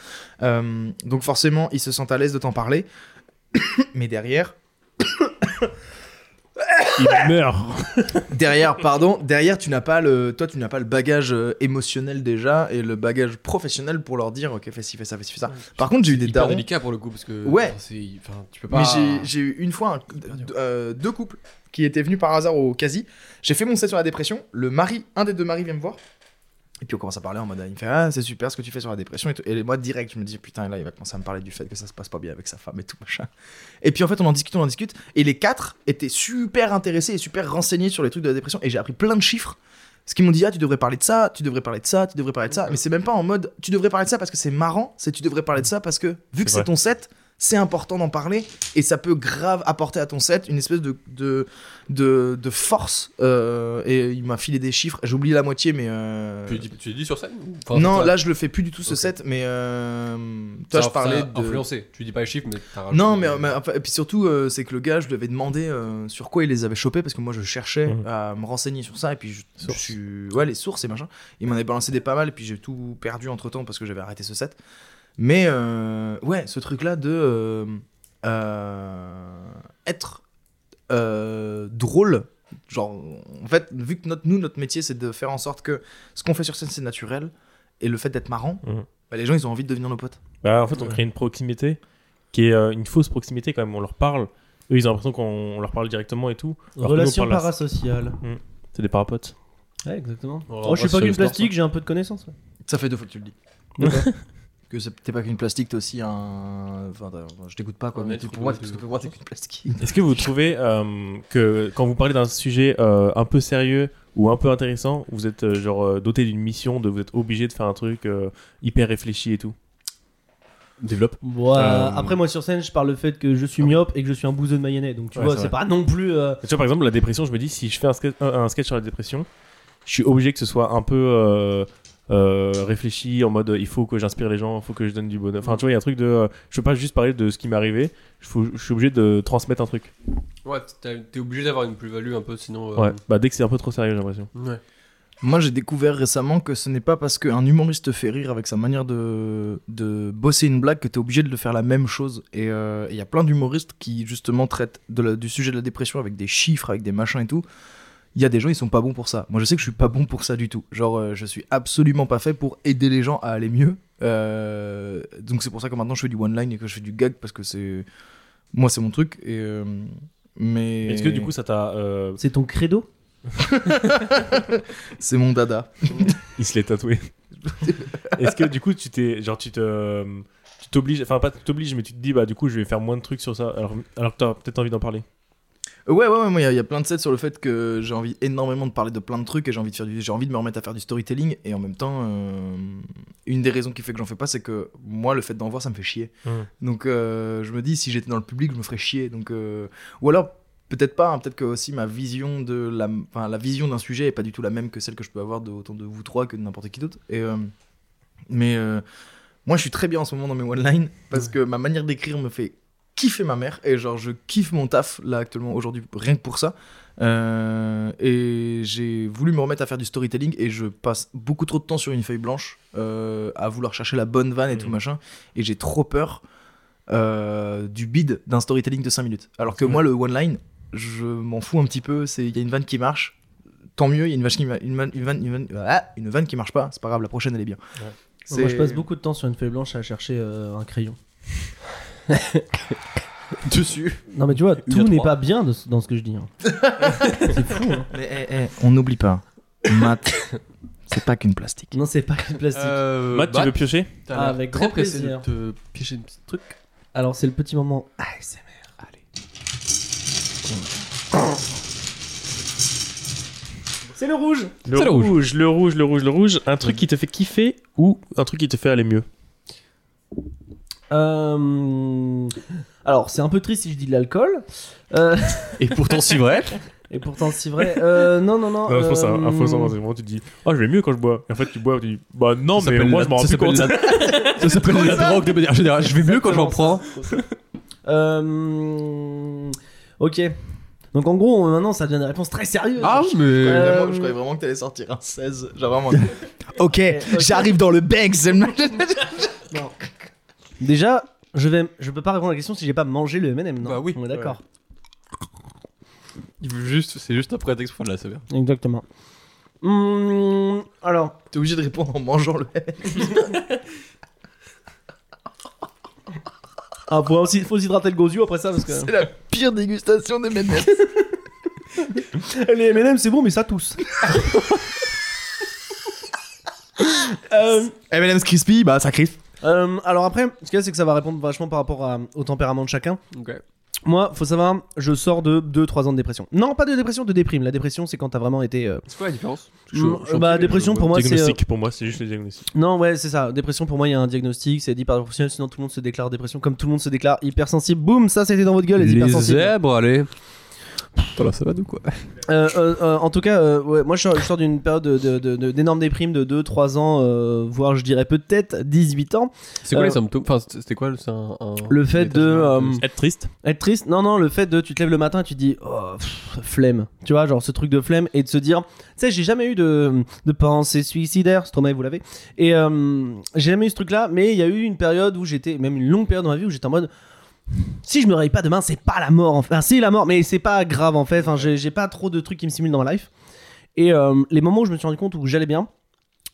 Euh, donc forcément, ils se sentent à l'aise de t'en parler. Mais derrière, Il meurt derrière, pardon, derrière, tu n'as pas le, toi, tu n'as pas le bagage euh, émotionnel déjà et le bagage professionnel pour leur dire, ok, fais ci, fais ça, fais ci, fais ça. Par contre, j'ai eu des darons. délicat pour le coup parce que Ouais. enfin, c'est tu peux pas Mais j'ai- j'ai eu une fois un- d- euh, deux couples qui étaient venus par hasard au quasi. J'ai fait mon set sur la dépression. Le mari, un des deux maris vient me voir. Et puis on commence à parler en mode, il me fait ah c'est super ce que tu fais sur la dépression et, tout. et moi direct je me dis putain là il va commencer à me parler du fait que ça se passe pas bien avec sa femme et tout machin. Et puis en fait on en discute on en discute et les quatre étaient super intéressés et super renseignés sur les trucs de la dépression et j'ai appris plein de chiffres. Ce qu'ils m'ont dit ah tu devrais parler de ça, tu devrais parler de ça, tu devrais parler de ça, mais c'est même pas en mode tu devrais parler de ça parce que c'est marrant, c'est tu devrais parler de ça parce que vu que C'est ton set, c'est important d'en parler et ça peut grave apporter à ton set une espèce de, de, de, de force. euh, et il m'a filé des chiffres, j'ai oublié la moitié, mais. euh, tu, dis- tu l'as dit sur scène enfin, non, ça- là je le fais plus du tout ce set, mais. euh, ça toi, je a- parlais ça a de. influencé tu dis pas les chiffres mais t'as rajouté Non, mais, enfin, et puis surtout, euh, c'est que le gars, je lui avais demandé euh, sur quoi il les avait chopés parce que moi je cherchais Mhm. à me renseigner sur ça et puis je, je Sources. suis. Ouais, les sources et machin. Il m'en avait balancé des pas mal et puis j'ai tout perdu entre temps parce que j'avais arrêté ce set. Mais euh, ouais, ce truc-là de euh, euh, être euh, drôle. Genre, en fait, vu que notre, nous, notre métier, c'est de faire en sorte que ce qu'on fait sur scène, c'est naturel, et le fait d'être marrant, Mhm. bah, les gens, ils ont envie de devenir nos potes. Bah, en fait, on crée une proximité qui est euh, une fausse proximité quand même. On leur parle, eux ils ont l'impression qu'on leur parle directement et tout. Nous, Relation à- parasociale. C'est des parapotes. Ouais, exactement. On Oh, je suis pas sport, plastique, j'ai un peu de connaissances. ouais. Ça fait deux fois que tu le dis. Que c'est- t'es pas qu'une plastique, t'es aussi un. Enfin, je t'écoute pas quoi. Mais pour moi, parce que tu- pour moi, t'es qu'une plastique. Est-ce que vous trouvez euh, que quand vous parlez d'un sujet euh, un peu sérieux ou un peu intéressant, vous êtes euh, genre doté d'une mission, de vous êtes obligé de faire un truc euh, hyper réfléchi et tout? Développe. Bon, Après, moi sur scène, je parle le fait que je suis myope et que je suis un bouseux de mayonnaise. Donc tu Ouais, vois, c'est pas non plus. euh, Tu vois, par exemple, la dépression, je me dis, si je fais un sketch, un, un sketch sur la dépression, je suis obligé que ce soit un peu euh, euh, réfléchi, en mode il faut que j'inspire les gens, il faut que je donne du bonheur. Enfin, tu vois, il y a un truc de. euh, je veux pas juste parler de ce qui m'est arrivé, je faut- je suis obligé de transmettre un truc. Ouais, t'es obligé d'avoir une plus-value un peu, sinon. euh, Ouais, bah dès que c'est un peu trop sérieux, j'ai l'impression. Ouais. Moi, j'ai découvert récemment que ce n'est pas parce qu'un humoriste te fait rire avec sa manière de, de bosser une blague que t'es obligé de le faire la même chose. Et euh, il y a plein d'humoristes qui, justement, traitent de la- du sujet de la dépression avec des chiffres, avec des machins et tout. Il y a des gens, ils sont pas bons pour ça. Moi, je sais que je suis pas bon pour ça du tout. Genre, euh, je suis absolument pas fait pour aider les gens à aller mieux. Euh, donc, c'est pour ça que maintenant, je fais du one-line et que je fais du gag parce que c'est. Moi, c'est mon truc. Et. euh, mais. Est-ce que du coup, ça t'a. euh, C'est ton credo? C'est mon dada. il se l'est tatoué. Est-ce que du coup, tu t'es. Genre, tu te. Tu t'obliges. Enfin, pas tu t'obliges, mais tu te dis, bah du coup, je vais faire moins de trucs sur ça, alors, alors que t'as peut-être envie d'en parler. Ouais, ouais, ouais, moi, il y a- il y, a plein de sets sur le fait que j'ai envie énormément de parler de plein de trucs et j'ai envie de faire du, j'ai envie de me remettre à faire du storytelling et en même temps, euh, une des raisons qui fait que j'en fais pas, c'est que moi, le fait d'en voir, ça me fait chier. Mhm. Donc, euh, je me dis, si j'étais dans le public, je me ferais chier. Donc, euh, ou alors, peut-être pas, hein, peut-être que aussi ma vision de la, enfin, la vision d'un sujet est pas du tout la même que celle que je peux avoir de autant de vous trois que de n'importe qui d'autre. Et, mais moi, je suis très bien en ce moment dans mes one-line parce que ma manière d'écrire me fait kiffer ma mère et genre je kiffe mon taf là actuellement aujourd'hui rien que pour ça. Euh, et j'ai voulu me remettre à faire du storytelling et je passe beaucoup trop de temps sur une feuille blanche euh, à vouloir chercher la bonne vanne et tout Mhm. machin. Et j'ai trop peur euh, du bid d'un storytelling de 5 minutes. Alors que moi le one line je m'en fous un petit peu. C'est il y a une vanne qui marche tant mieux. Il y a une, vache qui une, vanne, une, vanne, une, vanne, ah, une vanne qui marche pas. C'est pas grave la prochaine elle est bien. Ouais. Moi, je passe beaucoup de temps sur une feuille blanche à chercher euh, un crayon. Dessus. Non, mais tu vois, Une tout n'est trois. pas bien de- dans ce que je dis. hein. c'est fou. Hein. Mais eh, eh, on n'oublie pas maths c'est pas qu'une plastique Non, c'est pas que du plastique. Euh, Matt, tu veux piocher t'as Ah, l'air avec très grand pressé plaisir. de te piéger un petit truc. Alors, c'est le petit moment ASMR. Allez. C'est le rouge. Le C'est le rouge, le rouge, le rouge, le rouge. Un truc qui te fait kiffer ou un truc qui te fait aller mieux? Euh, Alors, c'est un peu triste si je dis de l'alcool. Euh, Et pourtant, si vrai. Et pourtant, c'est vrai. Euh, non, non, non. Non, je pense que c'est un- un euh, faux semblant. C'est vraiment, tu te dis, oh, je vais mieux quand je bois. Et en fait, tu bois, tu dis, bah non, Ça mais s'appelle moi, la- je m'en rends ça plus compte. la- Ça s'appelle la drogue de manière générale. Je vais mieux quand j'en prends. Euh, Ok. Donc, en gros, maintenant, ça devient des réponses très sérieuses. Ah, mais. Euh, Vraiment, je croyais vraiment que t'allais sortir un 16. Genre vraiment. ok, j'arrive dans le Banks. Non. Déjà, je vais, je peux pas répondre à la question si j'ai pas mangé le M&M. Non Bah oui. On est d'accord. Il veut juste, c'est juste un prétexte pour de la sévère. Exactement. Hum, alors, T'es obligé de répondre en mangeant le ah, faut aussi, faut s'hydrater le gosier après ça parce que C'est la pire dégustation des M&M's. les M&M c'est bon mais ça tousse. Euh, M&M's crispy, bah ça crispe. Euh, alors après, ce qu'il y a c'est que ça va répondre vachement par rapport à- au tempérament de chacun. Ok. Moi, faut savoir, je sors de 2-3 ans de dépression. Non, pas de dépression, de déprime. La dépression, c'est quand t'as vraiment été. euh, C'est quoi la différence? Mm, bah, dépression, pour moi, c'est, Diagnostic, pour moi, c'est juste le diagnostic. Non, ouais, c'est ça. Dépression, pour moi, il y a un diagnostic, c'est dit par le professionnel, sinon tout le monde se déclare dépression. Comme tout le monde se déclare hypersensible, boum, ça c'était dans votre gueule, les, Les hypersensibles. zèbres, allez. Voilà, ça va nous quoi Euh, euh, euh, en tout cas, euh, ouais, moi je sors, d'une période de- de- de- de- d'énorme déprime de 2-3 ans, euh, voire je dirais peut-être 18 ans. C'est quoi Euh, les symptômes? Enfin, c'était quoi C'est un, un- Le fait de euh, Être triste être triste, non, non, le fait de tu te lèves le matin, tu te dis oh, pff, flemme, tu vois, genre ce truc de flemme et de se dire, tu sais, j'ai jamais eu de, de pensée suicidaire, Stromae, vous l'avez, et euh, j'ai jamais eu ce truc là, mais il y a eu une période où j'étais, même une longue période dans ma vie où j'étais en mode. Si je me réveille pas demain, c'est pas la mort. Enfin, c'est la mort, mais c'est pas grave en fait. Enfin, j'ai pas trop de trucs qui me stimulent dans ma life. Et euh, les moments où je me suis rendu compte où j'allais bien,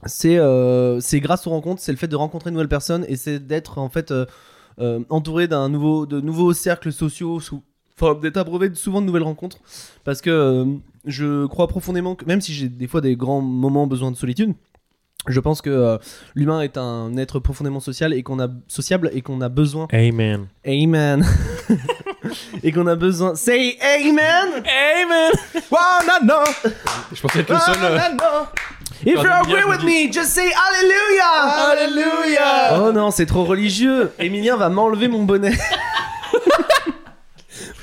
c'est euh, c'est grâce aux rencontres, c'est le fait de rencontrer de nouvelles personnes et c'est d'être en fait euh, entouré d'un nouveau, de nouveaux cercles sociaux, sous, d'être abreuvé souvent de nouvelles rencontres. Parce que je crois profondément que, même si j'ai des fois des grands moments besoin de solitude, je pense que euh, l'humain est un être profondément social et qu'on a sociable et qu'on a besoin. Amen. Amen. et qu'on a besoin. Say amen. Amen. Je pensais être le seul. euh, If you Pardon, agree with je me, just say Alléluia. Alléluia Oh non, c'est trop religieux. Emilien va m'enlever mon bonnet.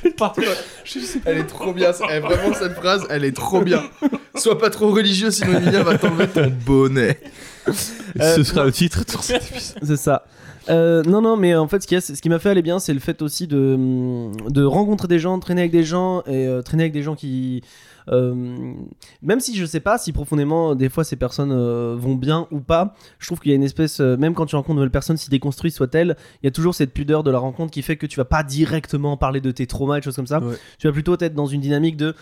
Elle est trop bien. Eh, vraiment cette phrase, elle est trop bien. Sois pas trop religieux, sinon Emilia va t'enlever ton bonnet. Ce sera le titre de cet épisode. C'est ça. Euh, non, non, mais en fait, ce qui, a- ce qui m'a fait aller bien, c'est le fait aussi de, de rencontrer des gens, de traîner avec des gens et euh, traîner avec des gens qui. euh, même si je sais pas si profondément, des fois, ces personnes euh, vont bien ou pas, je trouve qu'il y a une espèce. euh, même quand tu rencontres une nouvelle personne, si déconstruite soit-elle, il y a toujours cette pudeur de la rencontre qui fait que tu vas pas directement parler de tes traumas et des choses comme ça. Ouais. Tu vas plutôt être dans une dynamique de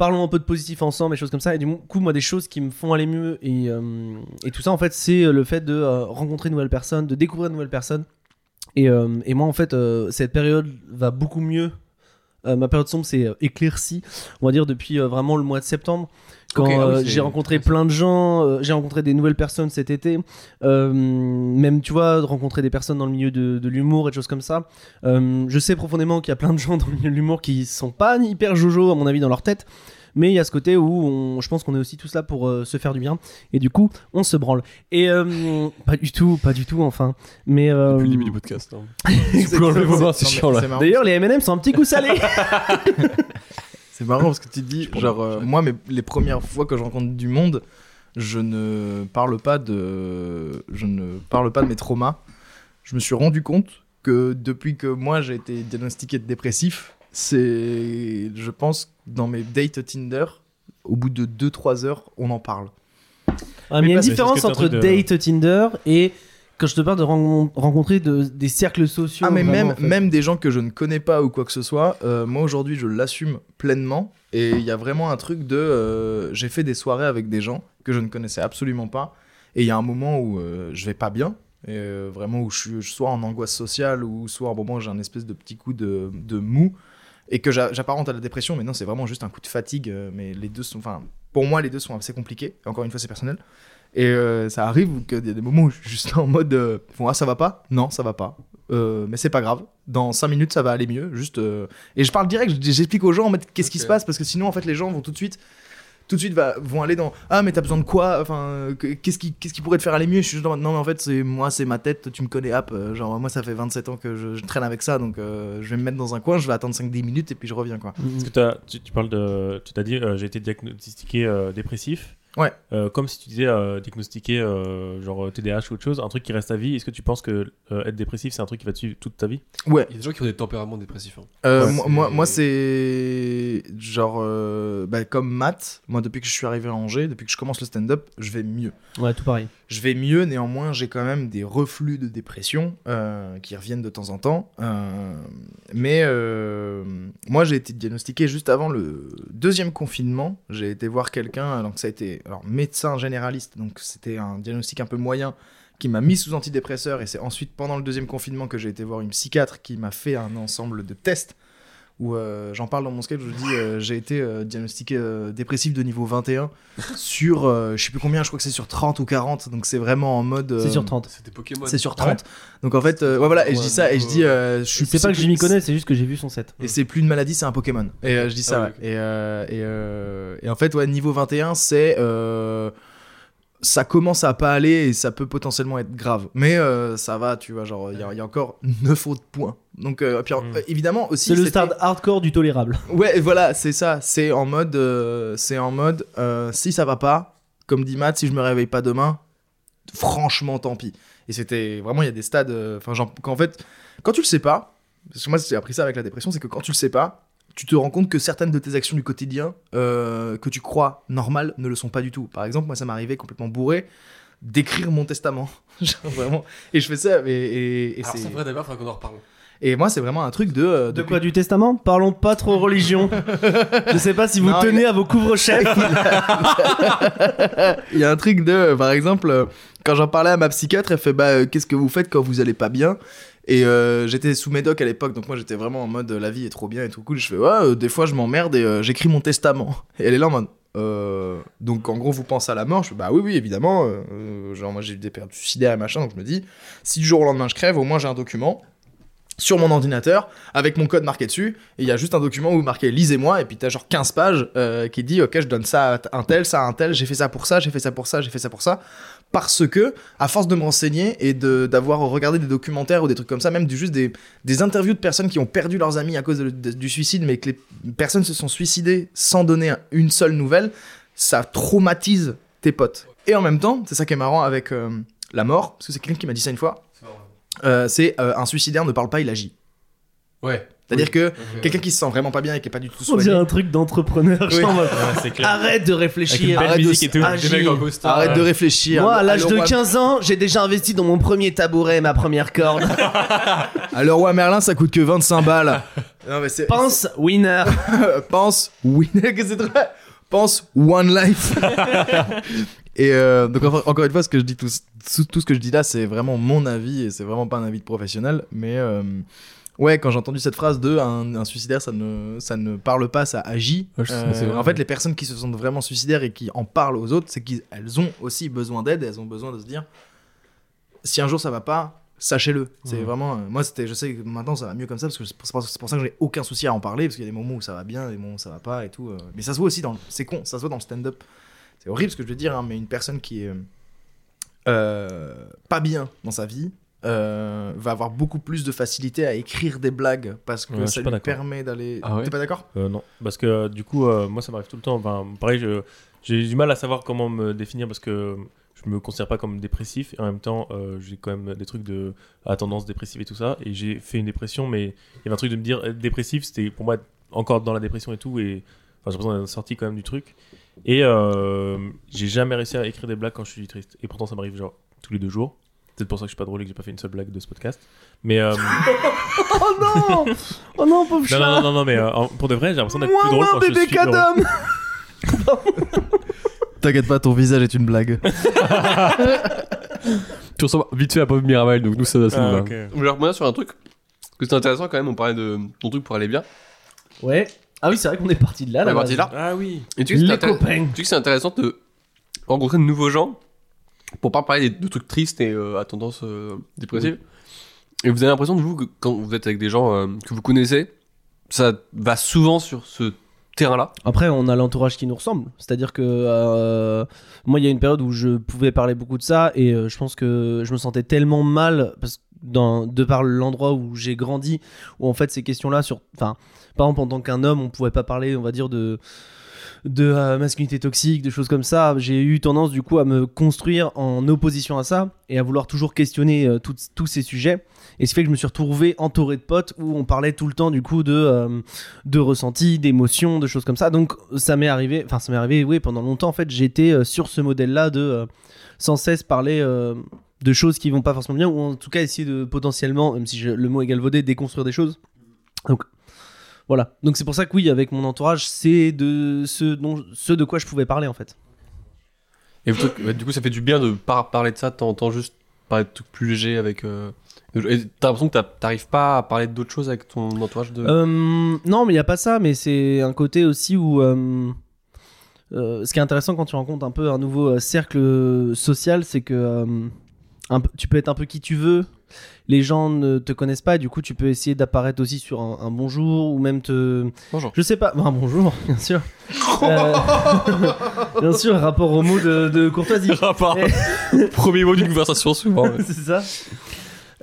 parlons un peu de positif ensemble et choses comme ça. Et du coup moi des choses qui me font aller mieux et, euh, et tout ça en fait c'est le fait de euh, rencontrer de nouvelles personnes de découvrir de nouvelles personnes. Et, euh, et moi en fait euh, cette période va beaucoup mieux. Euh, ma période sombre s'est euh, éclaircie on va dire depuis euh, vraiment le mois de septembre quand ah oui, euh, j'ai rencontré plein de gens euh, j'ai rencontré des nouvelles personnes cet été euh, même tu vois de rencontrer des personnes dans le milieu de, de l'humour et des choses comme ça euh, je sais profondément qu'il y a plein de gens dans le milieu de l'humour qui sont pas hyper jojo à mon avis dans leur tête mais il y a ce côté où on- je pense qu'on est aussi tous là pour euh, se faire du bien et du coup on se branle et euh, pas du tout pas du tout enfin mais euh, Depuis le début du podcast. hein. C'est peux enlever vos mains, c'est chiant, là. d'ailleurs les M&M sont un petit coup salés C'est marrant parce que tu dis, genre, euh, moi, mes, les premières fois que je rencontre du monde, je ne parle pas de, je ne parle pas de mes traumas. Je me suis rendu compte que depuis que moi j'ai été diagnostiqué de dépressif, c'est, je pense, dans mes dates Tinder, au bout de 2-3 heures, on en parle. Ah, mais il y a une différence entre de- date Tinder et quand je te parle de ren- rencontrer de- des cercles sociaux Ah mais vraiment, même, en fait. même des gens que je ne connais pas ou quoi que ce soit, euh, moi aujourd'hui je l'assume pleinement. Et il y a vraiment un truc de euh, j'ai fait des soirées avec des gens que je ne connaissais absolument pas. Et il y a un moment où euh, je vais pas bien. Et, euh, vraiment où je suis soit en angoisse sociale ou soit un moment où j'ai un espèce de petit coup de, de mou et que j'a- j'apparente à la dépression. Mais non c'est vraiment juste un coup de fatigue mais les deux sont enfin pour moi les deux sont assez compliqués. Encore une fois c'est personnel et euh, ça arrive qu'il y a des moments où je suis juste en mode euh, ah, ça va pas? Non ça va pas euh, mais c'est pas grave. Dans 5 minutes, ça va aller mieux. Juste euh, et je parle direct. J'explique aux gens en mode qu'est-ce qui se passe? Parce que sinon en fait les gens vont tout de suite, tout de suite va, vont aller dans ah mais t'as besoin de quoi? Enfin que- qu'est-ce qui qu'est-ce qui pourrait te faire aller mieux? Je suis juste mode non mais en fait c'est moi c'est ma tête. Tu me connais hop. euh, genre moi ça fait 27 ans que je, je traîne avec ça donc je vais me mettre dans un coin. Je vais attendre 5-10 minutes et puis je reviens quoi. Parce que t'as- tu, tu parles de. Tu t'as dit, j'ai été diagnostiqué dépressif. Ouais. Euh, comme si tu disais euh, diagnostiqué euh, genre TDAH ou autre chose, un truc qui reste à vie. Est-ce que tu penses que euh, être dépressif, c'est un truc qui va te suivre toute ta vie? Ouais. Il y a des gens qui ont des tempéraments dépressifs. hein. Euh, Ouais, moi, c'est- moi, moi, c'est genre euh, bah, comme Matt. Moi, depuis que je suis arrivé à Angers, depuis que je commence le stand-up, je vais mieux. ouais tout pareil Je vais mieux, néanmoins, j'ai quand même des reflux de dépression euh, qui reviennent de temps en temps. Euh, mais euh, moi, j'ai été diagnostiqué juste avant le deuxième confinement. J'ai été voir quelqu'un, donc ça a été alors, médecin généraliste, donc c'était un diagnostic un peu moyen qui m'a mis sous antidépresseur et c'est ensuite pendant le deuxième confinement que j'ai été voir une psychiatre qui m'a fait un ensemble de tests où euh, j'en parle dans mon sketch, je dis euh, j'ai été euh, diagnostiqué euh, dépressif de niveau 21 sur euh, je sais plus combien, je crois que c'est sur 30 ou 40, donc c'est vraiment en mode euh, c'est sur 30 C'était Pokémon. c'est sur 30. Donc en fait euh, ouais voilà, et je dis ça et je dis euh, je suis c'est pas que je m'y connais c'est juste que j'ai vu son set et c'est plus une maladie, c'est un Pokémon. Et euh, je dis ça. Ah ok. Et, euh, et, euh, et en fait, ouais, niveau 21, c'est. Ça commence à pas aller et ça peut potentiellement être grave. Mais euh, ça va, tu vois, genre, il y, a- il y a encore 9 autres points. Donc, euh, puis, Mm. euh, évidemment, aussi. c'est le stade hardcore du tolérable Ouais, et voilà, c'est ça. C'est en mode. euh, c'est en mode. euh, si ça va pas, comme dit Matt, si je me réveille pas demain, franchement, tant pis. Et c'était vraiment, il y a des stades. euh, Enfin, genre, qu'en fait, quand tu le sais pas, parce que moi, j'ai appris ça avec la dépression, c'est que quand tu le sais pas, tu te rends compte que certaines de tes actions du quotidien euh, que tu crois normales ne le sont pas du tout. Par exemple, moi, ça m'arrivait complètement bourré d'écrire mon testament. Genre, vraiment. Et je fais ça, et, et, et Alors, c'est- vrai d'abord, il faudra qu'on en reparle. et moi, c'est vraiment un truc de. euh, de quoi du testament? Parlons pas trop religion je sais pas si vous Non, tenez à vos couvre-chefs Il y a un truc de, par exemple, euh, quand j'en parlais à ma psychiatre, elle fait bah qu'est-ce que vous faites quand vous allez pas bien? Et euh, j'étais sous médoc à l'époque, donc moi j'étais vraiment en mode euh, la vie est trop bien et tout cool. Je fais ouais, euh, des fois je m'emmerde et j'écris mon testament. Et elle est là en mode donc en gros vous pensez à la mort? Je fais bah oui, oui, évidemment. genre moi j'ai eu des périodes suicidaires et machin, donc je me dis si du jour au lendemain je crève, au moins j'ai un document sur mon ordinateur avec mon code marqué dessus et il y a juste un document où marqué lisez-moi et puis t'as genre 15 pages euh, qui dit ok je donne ça à un tel ça à un tel j'ai fait ça pour ça j'ai fait ça pour ça j'ai fait ça pour ça parce que à force de me renseigner et d'avoir regardé des documentaires ou des trucs comme ça même du juste des, des interviews de personnes qui ont perdu leurs amis à cause du suicide mais que les personnes se sont suicidées sans donner une seule nouvelle ça traumatise tes potes. Et en même temps c'est ça qui est marrant avec euh, la mort parce que c'est quelqu'un qui m'a dit ça une fois euh, c'est euh, un suicidaire ne parle pas, il agit. Ouais. C'est-à-dire que quelqu'un qui se sent vraiment pas bien et qui est pas du tout On dirait soigné. un truc d'entrepreneur. Oui. genre en mode, Ouais, clair. Arrête de réfléchir. arrête de musique et tout. agir. Des mecs en costard. Arrête ouais. de réfléchir. Moi, à l'âge de roi- 15 ans, j'ai déjà investi dans mon premier tabouret, ma première corde. Alors, roi Merlin, ça coûte que 25 balles. non, mais c'est. Pense, winner. Pense, oui, que c'est très. Pense, one life. et euh, donc, enfin, encore une fois, ce que je dis, tout, ce que je dis là, c'est vraiment mon avis et c'est vraiment pas un avis de professionnel. Mais euh, ouais, quand j'ai entendu cette phrase de un, un suicidaire, ça ne, ça ne parle pas, ça agit. Ouais, Euh, vrai. en fait, les personnes qui se sentent vraiment suicidaires et qui en parlent aux autres, c'est qu'elles ont aussi besoin d'aide et elles ont besoin de se dire si un jour ça va pas, sachez-le. C'est vraiment. euh, moi, c'était, je sais que maintenant ça va mieux comme ça parce que c'est pour, ça que j'ai aucun souci à en parler parce qu'il y a des moments où ça va bien, des moments où ça va pas et tout. euh. Mais ça se voit aussi dans. C'est con, ça se voit dans le stand-up. C'est horrible ce que je veux dire, hein, mais une personne qui est euh, pas bien dans sa vie. euh, va avoir beaucoup plus de facilité à écrire des blagues parce que Ouais, ça lui permet d'aller. Ah ouais T'es pas d'accord? Euh, non, parce que du coup, euh, moi ça m'arrive tout le temps. Enfin, pareil, j'ai du mal à savoir comment me définir parce que je me considère pas comme dépressif et en même temps, euh, j'ai quand même des trucs de à tendance dépressive et tout ça. Et j'ai fait une dépression, mais il y avait un truc de me dire dépressif, c'était pour moi être encore dans la dépression et tout. Et enfin, j'ai l'impression d'être sorti quand même du truc. Et euh, j'ai jamais réussi à écrire des blagues quand je suis triste. Et pourtant, ça m'arrive genre tous les deux jours. C'est pour ça que je suis pas drôle et que j'ai pas fait une seule blague de ce podcast. Mais euh, Oh non Oh non, pauvre non, chat non, non, non, non, mais euh, pour de vrai, j'ai l'impression d'être Moi, plus drôle moi, quand je bébé suis heureux. cadom T'inquiète pas, ton visage est une blague. Tu ressembles vite fait à Bob Miraval, donc nous ça, ça nous Ah, va. ok. Je voulais revenir sur un truc. Parce que c'est intéressant quand même, on parlait de ton truc pour aller bien. Ouais. Ah oui, c'est vrai qu'on est parti de là. On là est parti de là. Ah oui. Et tu sais que Les c'est intér- copains. tu sais que c'est intéressant de rencontrer de nouveaux gens pour pas parler des- de trucs tristes et euh, à tendance euh, dépressive. Et vous avez l'impression de vous que quand vous êtes avec des gens euh, que vous connaissez, ça va souvent sur ce terrain-là. Après, on a l'entourage qui nous ressemble. C'est-à-dire que euh, moi, il y a une période où je pouvais parler beaucoup de ça et euh, je pense que je me sentais tellement mal parce que dans, de par l'endroit où j'ai grandi, où en fait ces questions-là, sur, enfin, par exemple en tant qu'un homme, on pouvait pas parler, on va dire de de euh, masculinité toxique, de choses comme ça. J'ai eu tendance du coup à me construire en opposition à ça et à vouloir toujours questionner euh, tous ces sujets. Et ce fait que je me suis retrouvé entouré de potes où on parlait tout le temps du coup de euh, de ressentis, d'émotions, de choses comme ça. Donc ça m'est arrivé, enfin ça m'est arrivé, oui, pendant longtemps en fait, j'étais sur ce modèle-là de sans cesse parler de choses qui vont pas forcément bien, ou en tout cas essayer de potentiellement, même si le mot est galvaudé, déconstruire des choses. Donc voilà. Donc c'est pour ça que oui, avec mon entourage, c'est de ce, dont, ce de quoi je pouvais parler en fait. Et bah, du coup, ça fait du bien de pas parler de ça, t'entends juste parler de trucs plus légers avec. euh, T'as l'impression que t'arrives pas à parler d'autres choses avec ton entourage de. Euh, non, mais il n'y a pas ça, mais c'est un côté aussi où. euh, euh, ce qui est intéressant quand tu rencontres un peu un nouveau cercle social, c'est que un tu peux être un peu qui tu veux. Les gens ne te connaissent pas, et du coup, tu peux essayer d'apparaître aussi sur un, un bonjour ou même te. Bonjour. Je sais pas, un bonjour, bien sûr. Euh, bien sûr, rapport au mot de, de courtoisie. Rapport. Premier mot d'une conversation souvent. ouais. c'est ça.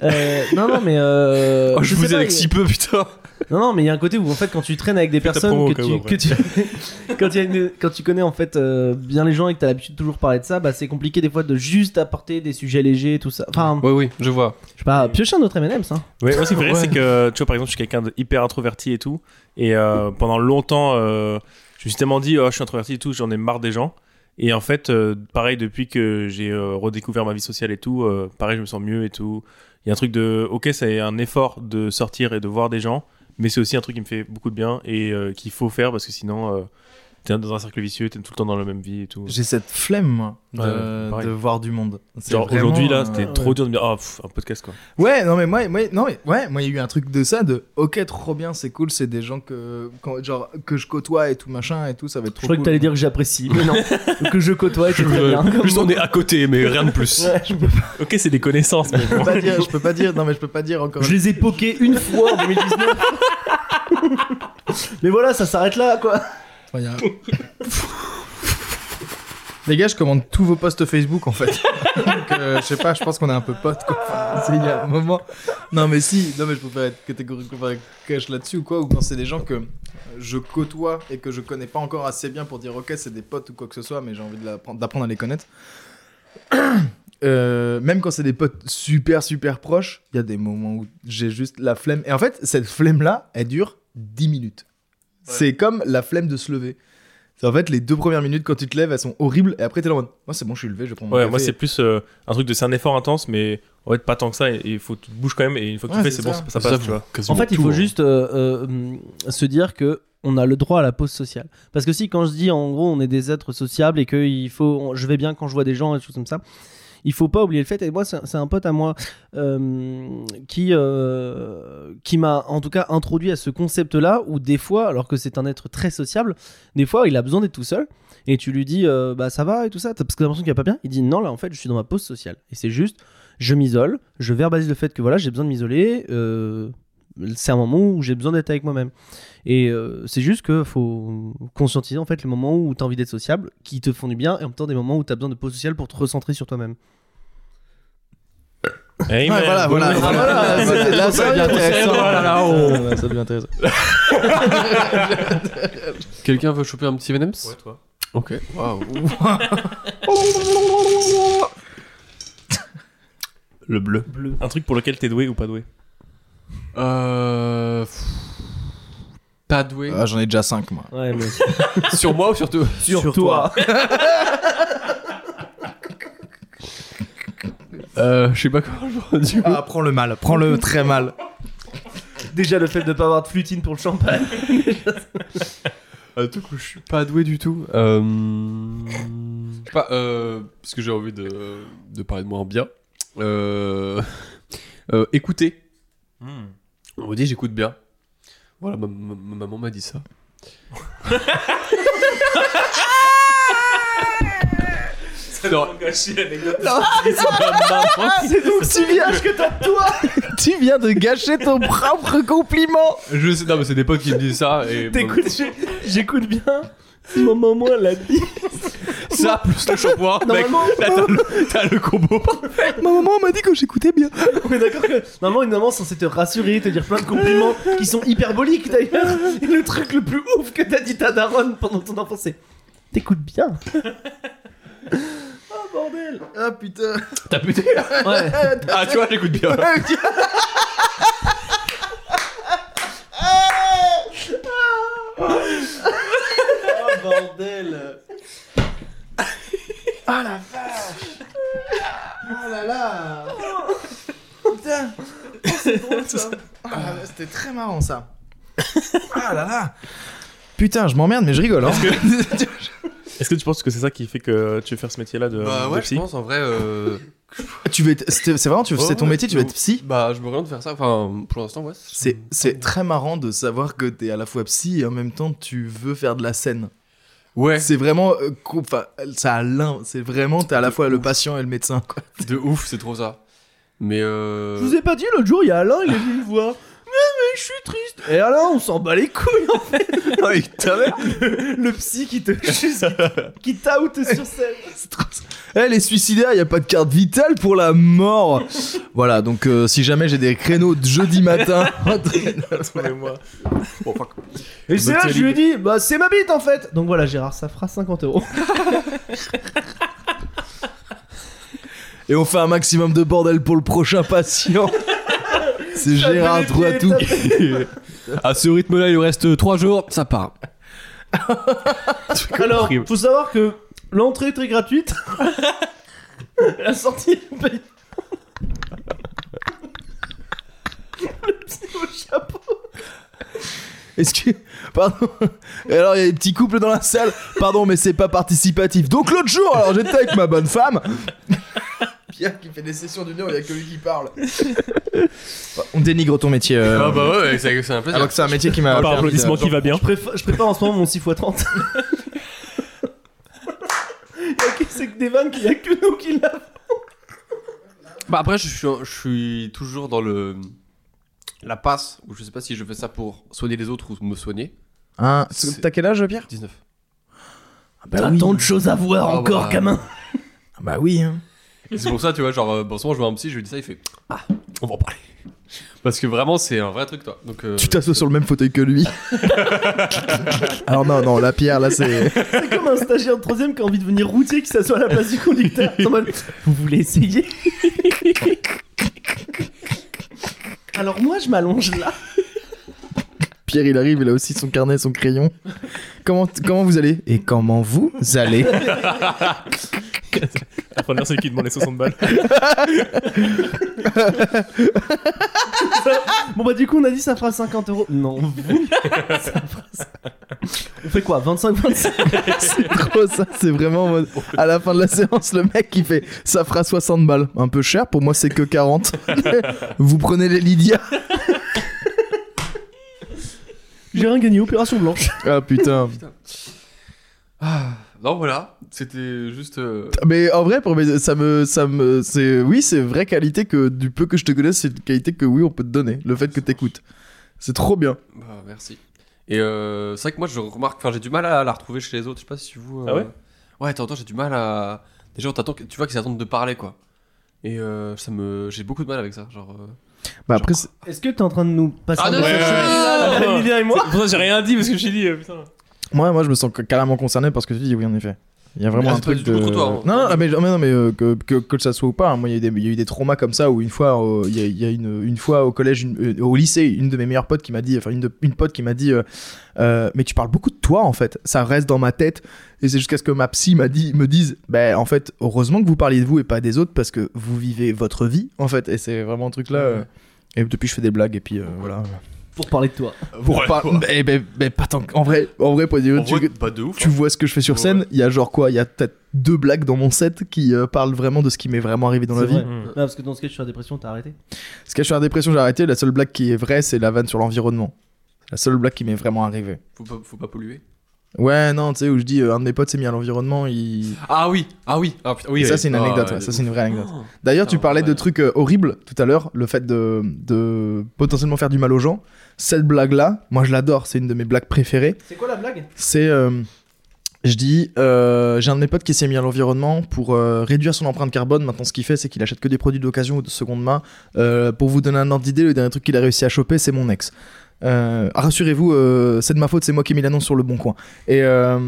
Euh, non, non, mais. euh, Oh, je, vous sais ai avec si peu, putain. Non, non, mais il y a un côté où en fait quand tu traînes avec des personnes promo que tu, que tu quand, il y a une- quand tu connais en fait euh, bien les gens et que t'as l'habitude de toujours parler de ça, bah c'est compliqué des fois de juste apporter des sujets légers tout ça. Enfin, Oui, oui, je vois. je sais pas, piocher un autre M&M's hein. Ouais, moi, ce qui me fait rire, Ouais. c'est que, tu vois, par exemple, je suis quelqu'un d'hyper introverti et tout. Et euh, pendant longtemps, euh, je me suis tellement dit, oh, je suis introverti et tout, j'en ai marre des gens. Et en fait, euh, pareil, depuis que j'ai euh, redécouvert ma vie sociale et tout, euh, pareil, je me sens mieux et tout. Il y a un truc de, ok, c'est un effort de sortir et de voir des gens, mais c'est aussi un truc qui me fait beaucoup de bien et euh, qu'il faut faire parce que sinon, euh, T'es dans un cercle vicieux, t'es tout le temps dans la même vie et tout. J'ai cette flemme, moi, de, Ouais, pareil. de voir du monde. Genre aujourd'hui là, euh, c'était ouais. trop dur de me dire, oh, pff, un podcast quoi. Ouais, non mais moi, moi, non mais ouais, moi il y a eu un truc de ça, de ok trop bien, c'est cool, c'est des gens que quand- genre que je côtoie et tout machin et tout, ça va être Je trop crois cool. que t'allais dire que j'apprécie, mais non. que je côtoie, c'est très bien. Juste on est à côté, mais rien de plus. Ouais, je, peux, Ok, c'est des connaissances, mais Je peux pas dire, je peux pas dire, non mais je peux pas dire encore. je les ai pokés une fois en 2019. mais voilà, ça s'arrête là, quoi. Les gars, je commande tous vos posts Facebook en fait. Euh, je sais pas, je pense qu'on est un peu potes. Non, mais si, non, mais je préfère être catégorique cash là-dessus ou quoi, ou quand c'est des gens que je côtoie et que je connais pas encore assez bien pour dire ok, c'est des potes ou quoi que ce soit, mais j'ai envie d'apprendre à les connaître. Euh, même quand c'est des potes super super proches, il y a des moments où j'ai juste la flemme. Et en fait, cette flemme là, elle dure 10 minutes. C'est comme la flemme de se lever. En fait les deux premières minutes quand tu te lèves, elles sont horribles et après t'es là en mode moi c'est bon, je suis levé, je vais prendre mon Ouais, café. moi c'est plus euh, un truc de c'est un effort intense, mais en fait pas tant que ça. Et il faut que tu te bouges quand même. Et une fois que Ouais, tu fais, c'est c'est bon, ça. ça, ça passe, tu vois. En fait, il faut juste euh, euh, hum, se dire que on a le droit à la pause sociale. Parce que si quand je dis en gros on est des êtres sociables et que il faut, on- je vais bien quand je vois des gens et des choses comme ça, il faut pas oublier le fait. Et moi, c'est un pote à moi euh, qui euh, qui m'a en tout cas introduit à ce concept-là où des fois, alors que c'est un être très sociable, des fois il a besoin d'être tout seul. Et tu lui dis euh, bah ça va et tout ça parce que t'as l'impression qu'il va pas bien. Il dit non là en fait je suis dans ma pause sociale et c'est juste je m'isole, je verbalise le fait que voilà j'ai besoin de m'isoler. c'est un moment où j'ai besoin d'être avec moi-même. Et c'est juste que faut conscientiser en fait les moments où tu as envie d'être sociable, qui te font du bien, et en même temps des moments où tu as besoin de pause sociale pour te recentrer sur toi-même. Hey, Ouais, voilà, voilà, ouais. voilà, voilà, là ça devient intéressant. Voilà, là, ça devient intéressant. Quelqu'un veut choper un petit M&M's Ouais, toi. Ok. Waouh. Le bleu. Bleu. Un truc pour lequel t'es doué ou pas doué? Euh... Pas doué. Ah, J'en ai déjà 5 moi. Ouais, mais sur moi ou sur toi? Sur, toi. Euh, je sais pas comment je du coup. Ah, prends le mal, prends le très mal. Déjà le fait de pas avoir de flutine pour le champagne. Un truc où je suis pas doué du tout. Euh... Je sais pas, euh... parce que j'ai envie de, de parler de moi en bien. Euh... euh, écouter. On me dit j'écoute bien. Voilà, ma, ma- ma maman m'a dit ça. Non, c'est donc si bien que t'as de toi. Tu viens de gâcher ton propre compliment. je sais, non, mais c'est des potes qui me disent ça et T'écoutes, j'écoute bien. Maman moi l'a dit. ça plus le shampoing, mec. Là, t'as le, t'as le combo parfait. Ma maman m'a dit que j'écoutais bien. on est d'accord que normalement une maman censée te rassurer, te dire plein de compliments qui sont hyperboliques d'ailleurs. Et le truc le plus ouf que t'as dit ta daronne pendant ton enfance, c'est t'écoutes bien. Oh bordel. Ah putain. T'as puté Ouais. Ah, tu vois, j'écoute bien. Oh bordel. Ah la vache. Oh là là. Putain. Oh, c'est drôle ça. Ah, C'était très marrant ça. Ah là là. Putain, je m'emmerde mais je rigole. Hein. Est-ce que tu penses que c'est ça qui fait que tu veux faire ce métier-là de, Bah de ouais, psy je pense en vrai. Euh... tu veux être... C'est vraiment, tu... c'est ton Ouais, métier, tu veux être psy Bah, je me oriente vers ça. Enfin, pour l'instant, ouais. C'est, c'est très marrant de savoir que t'es à la fois psy et en même temps tu veux faire de la scène. Ouais, C'est vraiment, euh, enfin, ça a l'un. C'est vraiment, t'es à la fois le patient et le médecin. Quoi. de ouf, c'est trop ça. Mais euh. Je vous ai pas dit l'autre jour, il y a Alain, il est venu me voir. Mais je suis triste. Et Alain, on s'en bat les couilles en fait. le, le psy qui te juste, qui t'out sur scène. Trop. Eh, les suicidaires, y a pas de carte vitale pour la mort. voilà, donc euh, si jamais j'ai des créneaux de jeudi matin, moi Et c'est là que je lui ai dit, bah c'est ma bite en fait. Donc voilà, Gérard, ça fera 50 euros. et on fait un maximum de bordel pour le prochain patient. C'est Gérard pieds, À ce rythme-là, il lui reste 3 jours, ça part. Alors, faut savoir que l'entrée est très gratuite. La sortie est payante. Le psy au chapeau. Est-ce que. Pardon. Et alors, il y a des petits couples dans la salle. Pardon, mais c'est pas participatif. Donc, l'autre jour, alors j'étais avec ma bonne femme. Pierre qui fait des sessions d'une heure, il y a que lui qui parle. On dénigre ton métier. euh, Ah bah ouais, c'est c'est un plaisir. Alors que c'est un métier qui m'a. Par permis de- applaudissement qui va bien. Je, préfère- je prépare en ce moment mon 6x30. Ok, c'est que des vannes qu'il y a que nous qui l'avons. Bah après, je suis, je suis toujours dans le la passe où je sais pas si je fais ça pour soigner les autres ou me soigner. Hein, C'est- T'as quel âge, Pierre? 19. Bah T'as oui. tant de choses à voir Ah encore, bah. gamin. Bah oui. hein. Et c'est pour ça, tu vois, genre, euh, bon, souvent je vois un psy, je lui dis ça, il fait Ah, on va en parler. Parce que vraiment, c'est un vrai truc, toi. Donc, euh, Tu t'assois sur le même fauteuil que lui. Alors non, non, la Pierre, là, c'est... C'est comme un stagiaire de troisième qui a envie de venir routier qui s'assoit à la place du conducteur. En mode, Vous voulez essayer Alors moi, je m'allonge là. Pierre, il arrive, il a aussi son carnet, son crayon. Comment, comment vous allez? Et comment vous allez? La première, c'est qui demande les 60 balles. Bon bah du coup, on a dit ça fera 50 euros. Non, vous, ça fera ça. On fait quoi 25, 25 C'est trop ça, c'est vraiment en mode- à la fin de la séance, le mec qui fait ça fera 60 balles. Un peu cher, pour moi c'est que 40. vous prenez les Lydia. J'ai rien gagné, opération blanche. Ah putain. Ah, non, voilà, c'était juste. euh, Mais en vrai, pour mes- ça me, ça me, c'est, oui, c'est vraie qualité que du peu que je te connaisse, c'est une qualité que oui, on peut te donner. Le fait que t'écoutes, c'est trop bien. Bah, merci. Et euh, c'est vrai que moi, je remarque, enfin, j'ai du mal à la retrouver chez les autres. Je sais pas si vous. euh, Ah ouais Ouais, t'entends, j'ai du mal à. Des gens, t'attends, que- tu vois qu'ils attendent de parler, quoi. Et euh, ça me. J'ai beaucoup de mal avec ça. Genre. euh, Bah après, Est-ce que t'es en train de nous passer Ah non, après non. Emilia et moi pour ça j'ai rien dit parce que j'ai dit, euh, putain. moi, moi, je me sens carrément concerné parce que tu dis oui, en effet. Il y a vraiment Mais un truc de. contre toi, hein. Non, non, ah, mais, non, mais euh, que, que, que ça soit ou pas. hein, Moi, il y, a eu des- il y a eu des traumas comme ça où une fois, euh, y a, il y a une, une fois au collège, une- euh, au lycée, une de mes meilleures potes qui m'a dit, enfin une, de- une pote qui m'a dit, euh, mais tu parles beaucoup de toi en fait. Ça reste dans ma tête et c'est jusqu'à ce que ma psy m'a dit, me dise, ben en fait, heureusement que vous parliez de vous et pas des autres parce que vous vivez votre vie en fait. Et c'est vraiment un truc là. et depuis, je fais des blagues et puis voilà. Pour parler de toi. Pour Ouais, pas, quoi. mais, mais- mais pas tant. En vrai, en vrai, pour dire, En tu, vrai, pas de ouf. tu hein. vois ce que je fais sur scène, il y a genre quoi? Il y a peut-être deux blagues dans mon set qui euh, parlent vraiment de ce qui m'est vraiment arrivé dans la vie. Non, parce que dans ce cas, je suis en dépression, t'as arrêté. Ce que je suis en dépression, j'ai arrêté. La seule blague qui est vraie, c'est la vanne sur l'environnement. La seule blague qui m'est vraiment arrivée. Faut pas, faut pas polluer. Ouais, non, tu sais, où je dis, euh, un de mes potes s'est mis à l'environnement, il. Ah oui, ah oui. Ah, putain, oui ça, c'est une Ah, anecdote, ouais, ouais, de ça, c'est une vraie anecdote. Oh. D'ailleurs, tu Putain, parlais de ouais. trucs euh, horribles tout à l'heure, le fait de, de potentiellement faire du mal aux gens. Cette blague-là, moi je l'adore, c'est une de mes blagues préférées. C'est quoi la blague? C'est. euh, je dis, euh, j'ai un de mes potes qui s'est mis à l'environnement pour euh, réduire son empreinte carbone. Maintenant, ce qu'il fait, c'est qu'il achète que des produits d'occasion ou de seconde main. Euh, pour vous donner un ordre d'idée, le dernier truc qu'il a réussi à choper, c'est mon ex. Euh, rassurez-vous, euh, c'est de ma faute, c'est moi qui ai mis l'annonce sur le bon coin. Et, euh,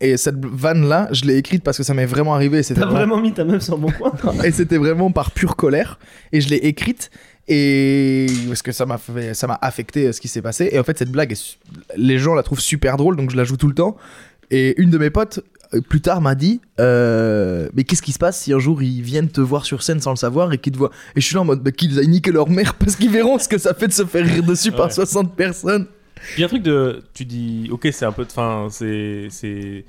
et cette vanne là, je l'ai écrite parce que ça m'est vraiment arrivé. T'as vraiment- vraiment mis ta meuf sur le bon coin et c'était vraiment par pure colère. Et je l'ai écrite et parce que ça m'a fait, ça m'a affecté ce qui s'est passé. Et en fait, cette blague, est les gens la trouvent super drôle, donc je la joue tout le temps. Et une de mes potes plus tard m'a dit, euh, mais qu'est-ce qui se passe si un jour ils viennent te voir sur scène sans le savoir et qu'ils te voient? Et je suis là en mode, bah, qu'ils aillent niquer leur mère parce qu'ils verront ce que ça fait de se faire rire dessus par Ouais. 60 personnes. Puis il y a un truc de. Tu dis, ok, c'est un peu de. Enfin, c'est. C'est.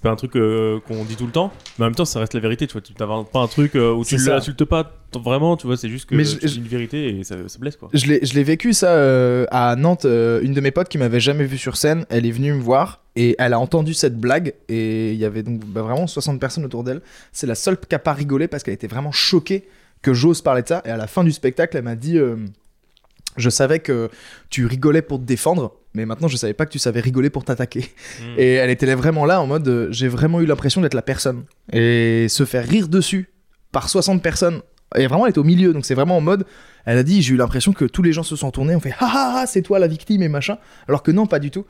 C'est pas un truc euh, qu'on dit tout le temps, mais en même temps, ça reste la vérité. Tu vois, tu t'inventes pas un truc euh, où tu l'insultes pas vraiment, tu vois, c'est juste que Mais je- tu dis je- une vérité et ça, ça blesse quoi. Je l'ai, je l'ai vécu ça euh, à Nantes. une de mes potes qui m'avait jamais vu sur scène, elle est venue me voir et elle a entendu cette blague et il y avait donc bah, vraiment 60 personnes autour d'elle. C'est la seule qui a pas rigolé parce qu'elle était vraiment choquée que j'ose parler de ça. Et à la fin du spectacle, elle m'a dit Je savais que tu rigolais pour te défendre, mais maintenant je savais pas que tu savais rigoler pour t'attaquer. Mm. Et elle était là vraiment là en mode euh, J'ai vraiment eu l'impression d'être la personne. Et se faire rire dessus par 60 personnes. Et vraiment, elle était au milieu, donc c'est vraiment en mode. Elle a dit J'ai eu l'impression que tous les gens se sont tournés, on fait Ah ah ah, c'est toi la victime et machin. Alors que non, pas du tout.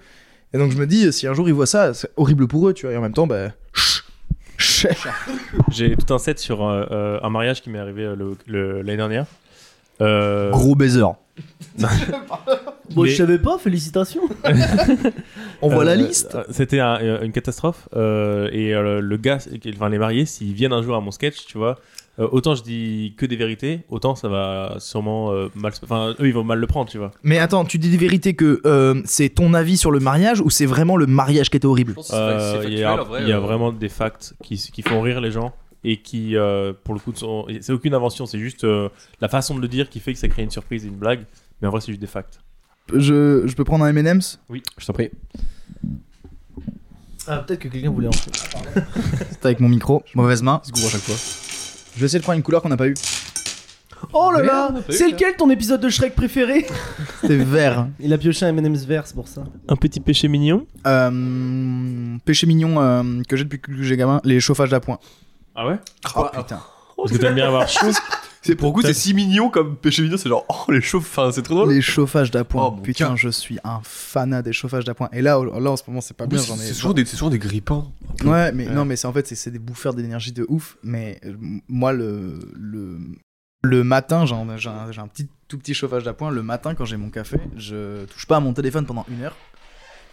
Et donc je me dis Si un jour ils voient ça, c'est horrible pour eux, tu vois. Et en même temps, bah. chut, chut. J'ai tout un set sur euh, euh, un mariage qui m'est arrivé euh, l'année dernière. Euh, Gros baiser. Bon, Mais- je savais pas, félicitations On voit la Euh, liste. euh, C'était un- une catastrophe. euh, et euh, le gars, enfin les mariés, s'ils viennent un jour à mon sketch, tu vois, euh, autant je dis que des vérités, autant ça va sûrement euh, mal. se- Enfin, eux, ils vont mal le prendre, tu vois. Mais attends, tu dis des vérités que euh, c'est ton avis sur le mariage ou c'est vraiment le mariage qui était horrible? Euh, Il y a, il y a vraiment des facts qui, qui font rire les gens et qui, euh, pour le coup, sont- c'est aucune invention, c'est juste euh, la façon de le dire qui fait que ça crée une surprise et une blague. Mais en vrai, c'est juste des facts. je, je peux prendre un M&M's? Je t'en prie. Ah, peut-être que quelqu'un voulait en C'est avec mon micro, mauvaise main. à chaque fois. Je vais essayer de prendre une couleur qu'on n'a pas eu. Oh là là C'est lequel ton épisode de Shrek préféré? C'était vert. Il a pioché un M&M's vert, c'est pour ça. Un petit péché mignon? Euh, péché mignon euh, que j'ai depuis que j'ai gamin, les chauffages d'appoint. Ah ouais? Oh putain. Parce que t'aimes bien avoir chaud. C'est pour le coup, c'est si mignon comme péché mignon, c'est genre, oh les enfin, c'est trop drôle. Les chauffages d'appoint. Oh, putain, je suis un fanat des chauffages d'appoint. Et là, là en ce moment, c'est pas bien. J'en ai. C'est toujours des, c'est toujours des grippins. Ouais, mais Ouais. non, mais c'est en fait, c'est- c'est des bouffeurs d'énergie de ouf. Mais euh, moi, le, le, le matin, j'ai un, j'ai un- j'ai un petit, tout petit chauffage d'appoint. Le matin, quand j'ai mon café, je touche pas à mon téléphone pendant une heure.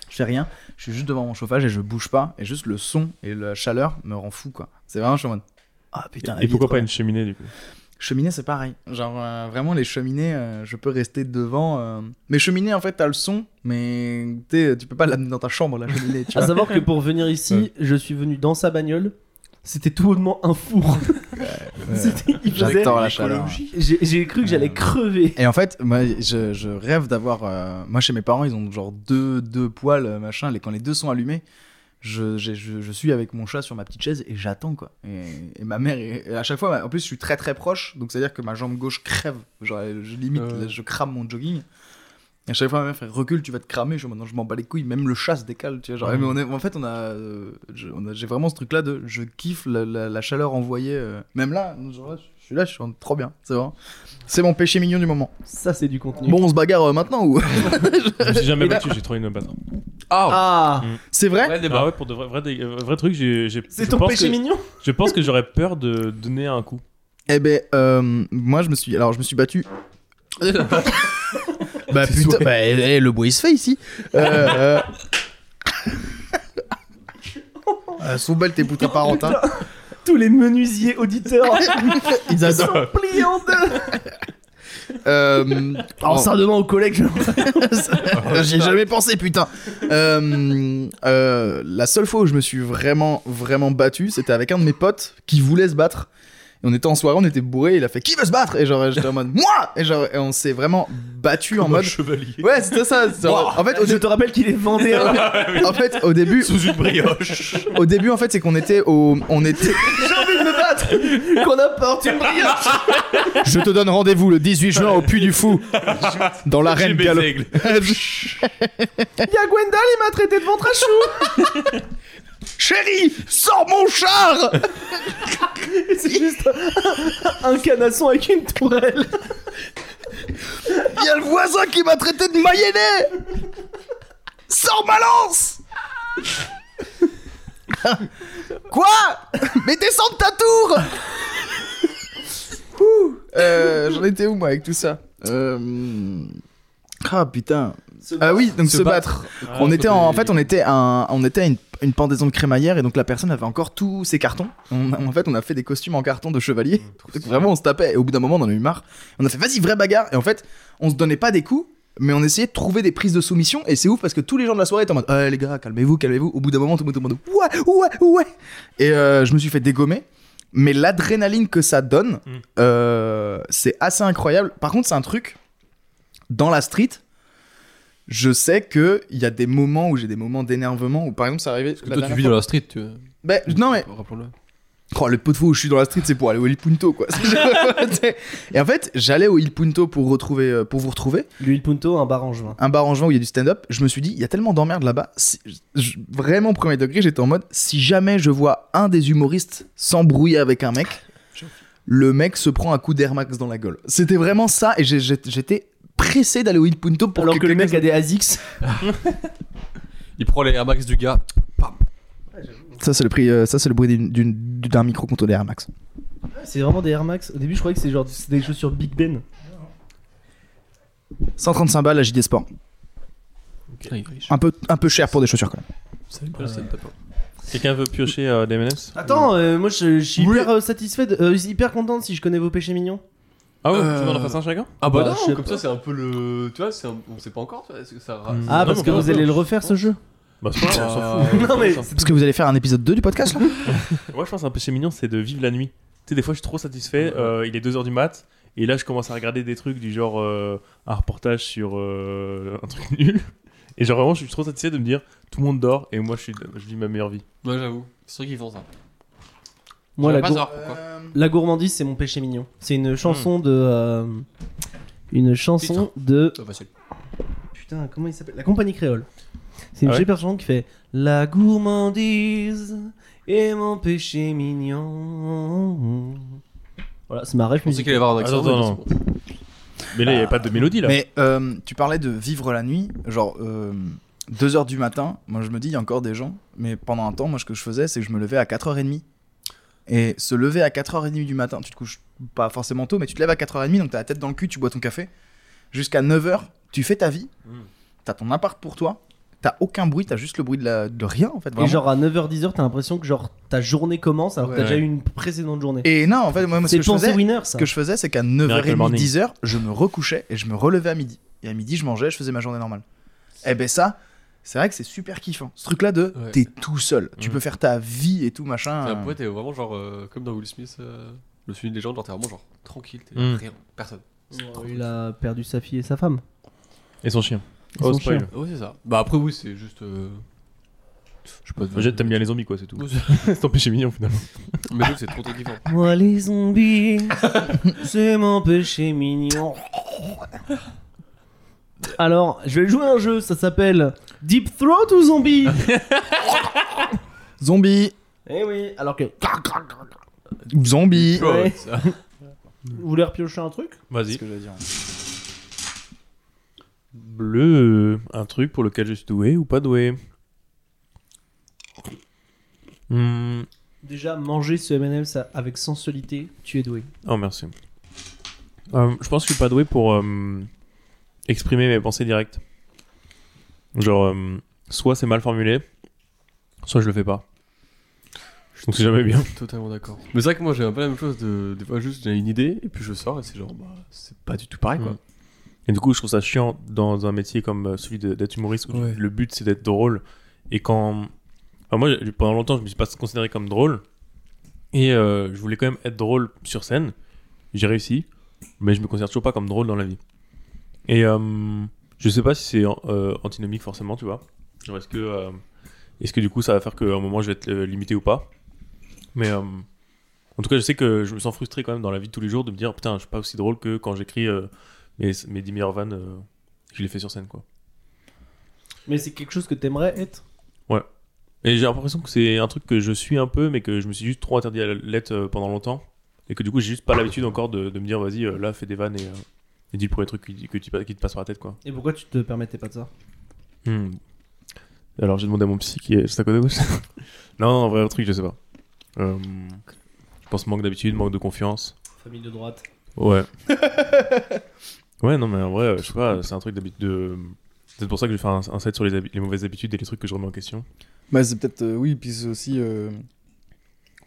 Je fais rien. Je suis juste devant mon chauffage et je bouge pas. Et juste le son et la chaleur me rend fou, quoi. C'est vraiment, mode. Ah putain, Et pourquoi pas une cheminée du coup? Cheminée, c'est pareil. Genre, euh, vraiment, les cheminées, euh, je peux rester devant. euh. Mais cheminée, en fait, t'as le son, mais tu peux pas l'amener dans ta chambre, la cheminée. Tu À savoir que pour venir ici, je suis venu dans sa bagnole. C'était tout bonnement un four. J'adore la chaleur. J'ai cru que j'allais crever. Et en fait, moi, je, je rêve d'avoir. euh, moi, chez mes parents, ils ont genre deux, deux poils, machin. Et quand les deux sont allumés, je, j'ai- je, je suis avec mon chat sur ma petite chaise et j'attends, quoi. Et, et ma mère, est- et à chaque fois, en plus, je suis très très proche. Donc, c'est-à-dire que ma jambe gauche crève. Genre, je limite, là, je crame mon jogging. Et à chaque fois, ma mère fait recule, tu vas te cramer. Je maintenant, je m'en bats les couilles. Même le chat se décale, tu vois. Genre, mais on est, en fait, on a, euh, on a- j'ai vraiment ce truc-là de, je kiffe la, la- la chaleur envoyée. euh, même là, genre là, je suis là, je suis en- trop bien. C'est vrai. C'est mon péché mignon du moment. Ça, c'est du contenu. Bon, on se bagarre euh, maintenant ou? Je me suis jamais Et là- battu, j'ai trop me battre. Ah C'est vrai? Ouais, Ah ouais, pour de vrais, dé- euh, vrais trucs, j'ai. j'ai- C'est je ton pense péché que- mignon? Je pense que j'aurais peur de donner un coup. Eh ben, euh, moi je me suis, alors je me suis battu. bah putain, souhait. bah, eh, le bruit se fait ici. Euh, euh... euh, sont belles tes boutons parentins. Tous les menuisiers auditeurs Ils sont adorent. pliés en deux Euh, Alors, ça J'y ai jamais pensé, putain. Euh, euh, la seule fois où je me suis vraiment, vraiment battu, c'était avec un de mes potes qui voulait se battre. Et on était en soirée, on était bourré, il a fait qui veut se battre? Et genre j'étais en mode moi Et genre et on s'est vraiment battu en mode chevalier. ouais c'était ça. c'est genre- en fait au, Je te rappelle qu'il est vendéen. en fait au début Sous une brioche. au début en fait c'est qu'on était au on était J'ai envie de me battre Qu'on apporte une brioche je te donne rendez-vous le 18 juin au Puy du Fou dans l'arène galop. aigles. Y'a Gwendal, il m'a traité de ventre à chou Chérie, sors mon char. C'est juste un, un canasson avec une tourelle. Il y a le voisin qui m'a traité de mayonnaise Sors ma lance. Quoi? Mais descends de ta tour. Ouh. Euh, J'en étais où moi avec tout ça? Euh... Ah putain Ah oui, donc se, Se battre. Ah, on était en, en fait on était un, on était à une, une pendaison de crémaillère et donc la personne avait encore tous ses cartons. On, a- en fait on a fait des costumes en carton de chevalier. Donc vraiment on se tapait et au bout d'un moment on en a eu marre. On a fait vas-y vraie bagarre et en fait on se donnait pas des coups mais on essayait de trouver des prises de soumission et c'est ouf parce que tous les gens de la soirée étaient en mode Ah, les gars calmez-vous calmez-vous au bout d'un moment tout le monde mode ouais ouais ouais et euh, je me suis fait dégommer mais l'adrénaline que ça donne Mm. euh, c'est assez incroyable par contre c'est un truc dans la street je sais que il y a des moments où j'ai des moments d'énervement où par exemple ça arrivait Parce que toi, tu vis dans la street, tu vois. Ben, non mais Rappelons-le. Oh, le pot de fois où je suis dans la street, c'est pour aller au Il Punto, quoi. et en fait, j'allais au Il Punto pour, retrouver, euh, pour vous retrouver. L'huile Punto, un bar en juin. Un bar en juin où il y a du stand-up. Je me suis dit, il y a tellement d'emmerdes là-bas. Si- je- vraiment, premier degré, j'étais en mode, si jamais je vois un des humoristes s'embrouiller avec un mec, le mec se prend un coup d'Air Max dans la gueule. C'était vraiment ça. Et j'étais pressé d'aller au Il Punto pour Alors que le quelqu'un mec a des ASICS. Il prend les Air Max du gars. Ça, c'est le, prix, euh, ça, c'est le bruit d'une- d'une- d'un micro contre des Air Max. C'est vraiment des Air Max. Au début, je croyais que c'est genre c'est des chaussures Big Ben. 135 balles à JD Sport. Ah. Un peu, un peu cher pour des chaussures quand même. Quelqu'un veut piocher euh, des M&M's Attends, euh, moi je, je suis Oui. hyper euh, satisfait, de- euh, hyper content si je connais vos péchés mignons. Ah ouais, Euh, tu veux en faire un chacun? Ah bah, Bah, non, je sais comme pas. ça c'est un peu le. Tu vois, c'est un- on sait pas encore, tu vois, est-ce que ça. ra- Hmm. Ah, Non, parce mais que on vous peut- allez le refaire ce jeu Bah, c'est pas grave, on s'en fout. Non, mais- Parce que vous allez faire un épisode 2 du podcast là Moi, je pense un péché mignon, c'est de vivre la nuit. Tu sais, des fois, je suis trop satisfait. euh, il est 2h du mat. Et là, je commence à regarder des trucs du genre euh, un reportage sur euh, un truc nul. Et genre, vraiment, je suis trop satisfait de me dire tout le monde dort et moi, je, suis, je vis ma meilleure vie. Ouais, j'avoue. C'est vrai qu'ils font ça. Moi, la, pas gour- savoir pourquoi. la gourmandise, c'est mon péché mignon. C'est une chanson de. euh, une chanson de. C'est facile. Putain, comment il s'appelle? La compagnie créole. C'est une Ah ouais super chanson qui fait La gourmandise est mon péché mignon. Voilà, c'est ma rêve Je pensais qu'il allait y avoir un accent. Attends, mais attends, Mais là, il n'y avait pas de mélodie là. Mais euh, tu parlais de vivre la nuit, genre 2h du matin. Moi, je me dis, il y a encore des gens. Mais pendant un temps, moi, ce que je faisais, c'est que je me levais à 4h30. Et se lever à 4h30 du matin, tu te couches pas forcément tôt, mais tu te lèves à 4h30, donc t'as la tête dans le cul, tu bois ton café. Jusqu'à 9h, tu fais ta vie. Mm. T'as ton appart pour toi. T'as aucun bruit, t'as juste le bruit de, la, de rien en fait. Et genre à 9h-10h, t'as l'impression que genre ta journée commence alors que t'as Ouais. déjà eu une précédente journée. Et non, en fait, moi, moi, ce C'est que je pensée faisais, winner ce ça. que je faisais, c'est qu'à Miracle 9h30, morning. 10h, je me recouchais et je me relevais à midi. Et à midi, je mangeais, je faisais ma journée normale. Et ben ça, c'est vrai que c'est super kiffant. Ce truc-là de Ouais. t'es tout seul. Tu Mm. peux faire ta vie et tout machin. Ça pourrait être vraiment genre euh, comme dans Will Smith, euh, le film des gens, genre t'es vraiment genre tranquille, t'es Mm. rien, personne. Oh, il a perdu sa fille et sa femme. Et son chien. Et Oh, son spoil. chien. Ouais, c'est ça. Bah après, oui, c'est juste. euh, Je sais pas. Enfin, T'aimes bien les zombies, quoi, c'est tout. C'est ton péché mignon finalement. Mais c'est trop trop kiffant. Moi les zombies, c'est mon péché mignon. Alors, je vais jouer à un jeu, ça s'appelle Deep Throat ou Zombie Zombie, Eh oui, alors que. zombie. Ouais. Vous voulez repiocher un truc C'est Vas-y. ce que j'allais dire. Bleu, euh, un truc pour lequel je suis doué ou pas doué Hmm, Déjà, manger ce M&M ça, avec sensualité, tu es doué. Oh, merci. Euh, je pense que je suis pas doué pour euh, exprimer mes pensées directes. Genre, euh, soit c'est mal formulé, soit je le fais pas. Donc c'est jamais bien. Totalement d'accord. Mais c'est vrai que moi j'ai un peu la même chose de. Des fois, juste j'ai une idée et puis je sors et c'est genre, bah, c'est pas du tout pareil quoi. Mm. Et du coup, je trouve ça chiant dans un métier comme euh, celui d'être humoriste où Ouais. le but c'est d'être drôle. Et quand. Enfin, moi, pendant longtemps, je me suis pas considéré comme drôle. Et euh, je voulais quand même être drôle sur scène. J'ai réussi. Mais je me considère toujours pas comme drôle dans la vie. Et euh, je sais pas si c'est euh, antinomique forcément, tu vois. Est-ce que, euh, est-ce que du coup ça va faire qu'à un moment je vais être limité ou pas Mais en tout cas, je sais que je me sens frustré quand même dans la vie de tous les jours de me dire putain, je suis pas aussi drôle que quand j'écris euh, mes, mes 10 meilleures vannes, euh, je les fais sur scène quoi. Mais c'est quelque chose que t'aimerais être? Et j'ai l'impression que c'est un truc que je suis un peu, mais que je me suis juste trop interdit à l'être pendant longtemps. Et que du coup, j'ai juste pas l'habitude encore de, de me dire vas-y, là, fais des vannes et, et dis le premier truc qui, que tu- qui te passe par la tête quoi. Et pourquoi tu te permettais pas de ça Hmm. Alors j'ai demandé à mon psy qui est juste à côté de gauche. non, en vrai, un truc, je sais pas. Euh, je pense manque d'habitude, manque de confiance. Famille de droite. Ouais. ouais, non, mais en vrai, je sais pas, c'est un truc d'habitude de. C'est pour ça que je vais faire un, un set sur les, mauvaises habitudes et les trucs que je remets en question. Bah, c'est peut-être. euh, oui, puis c'est aussi. euh,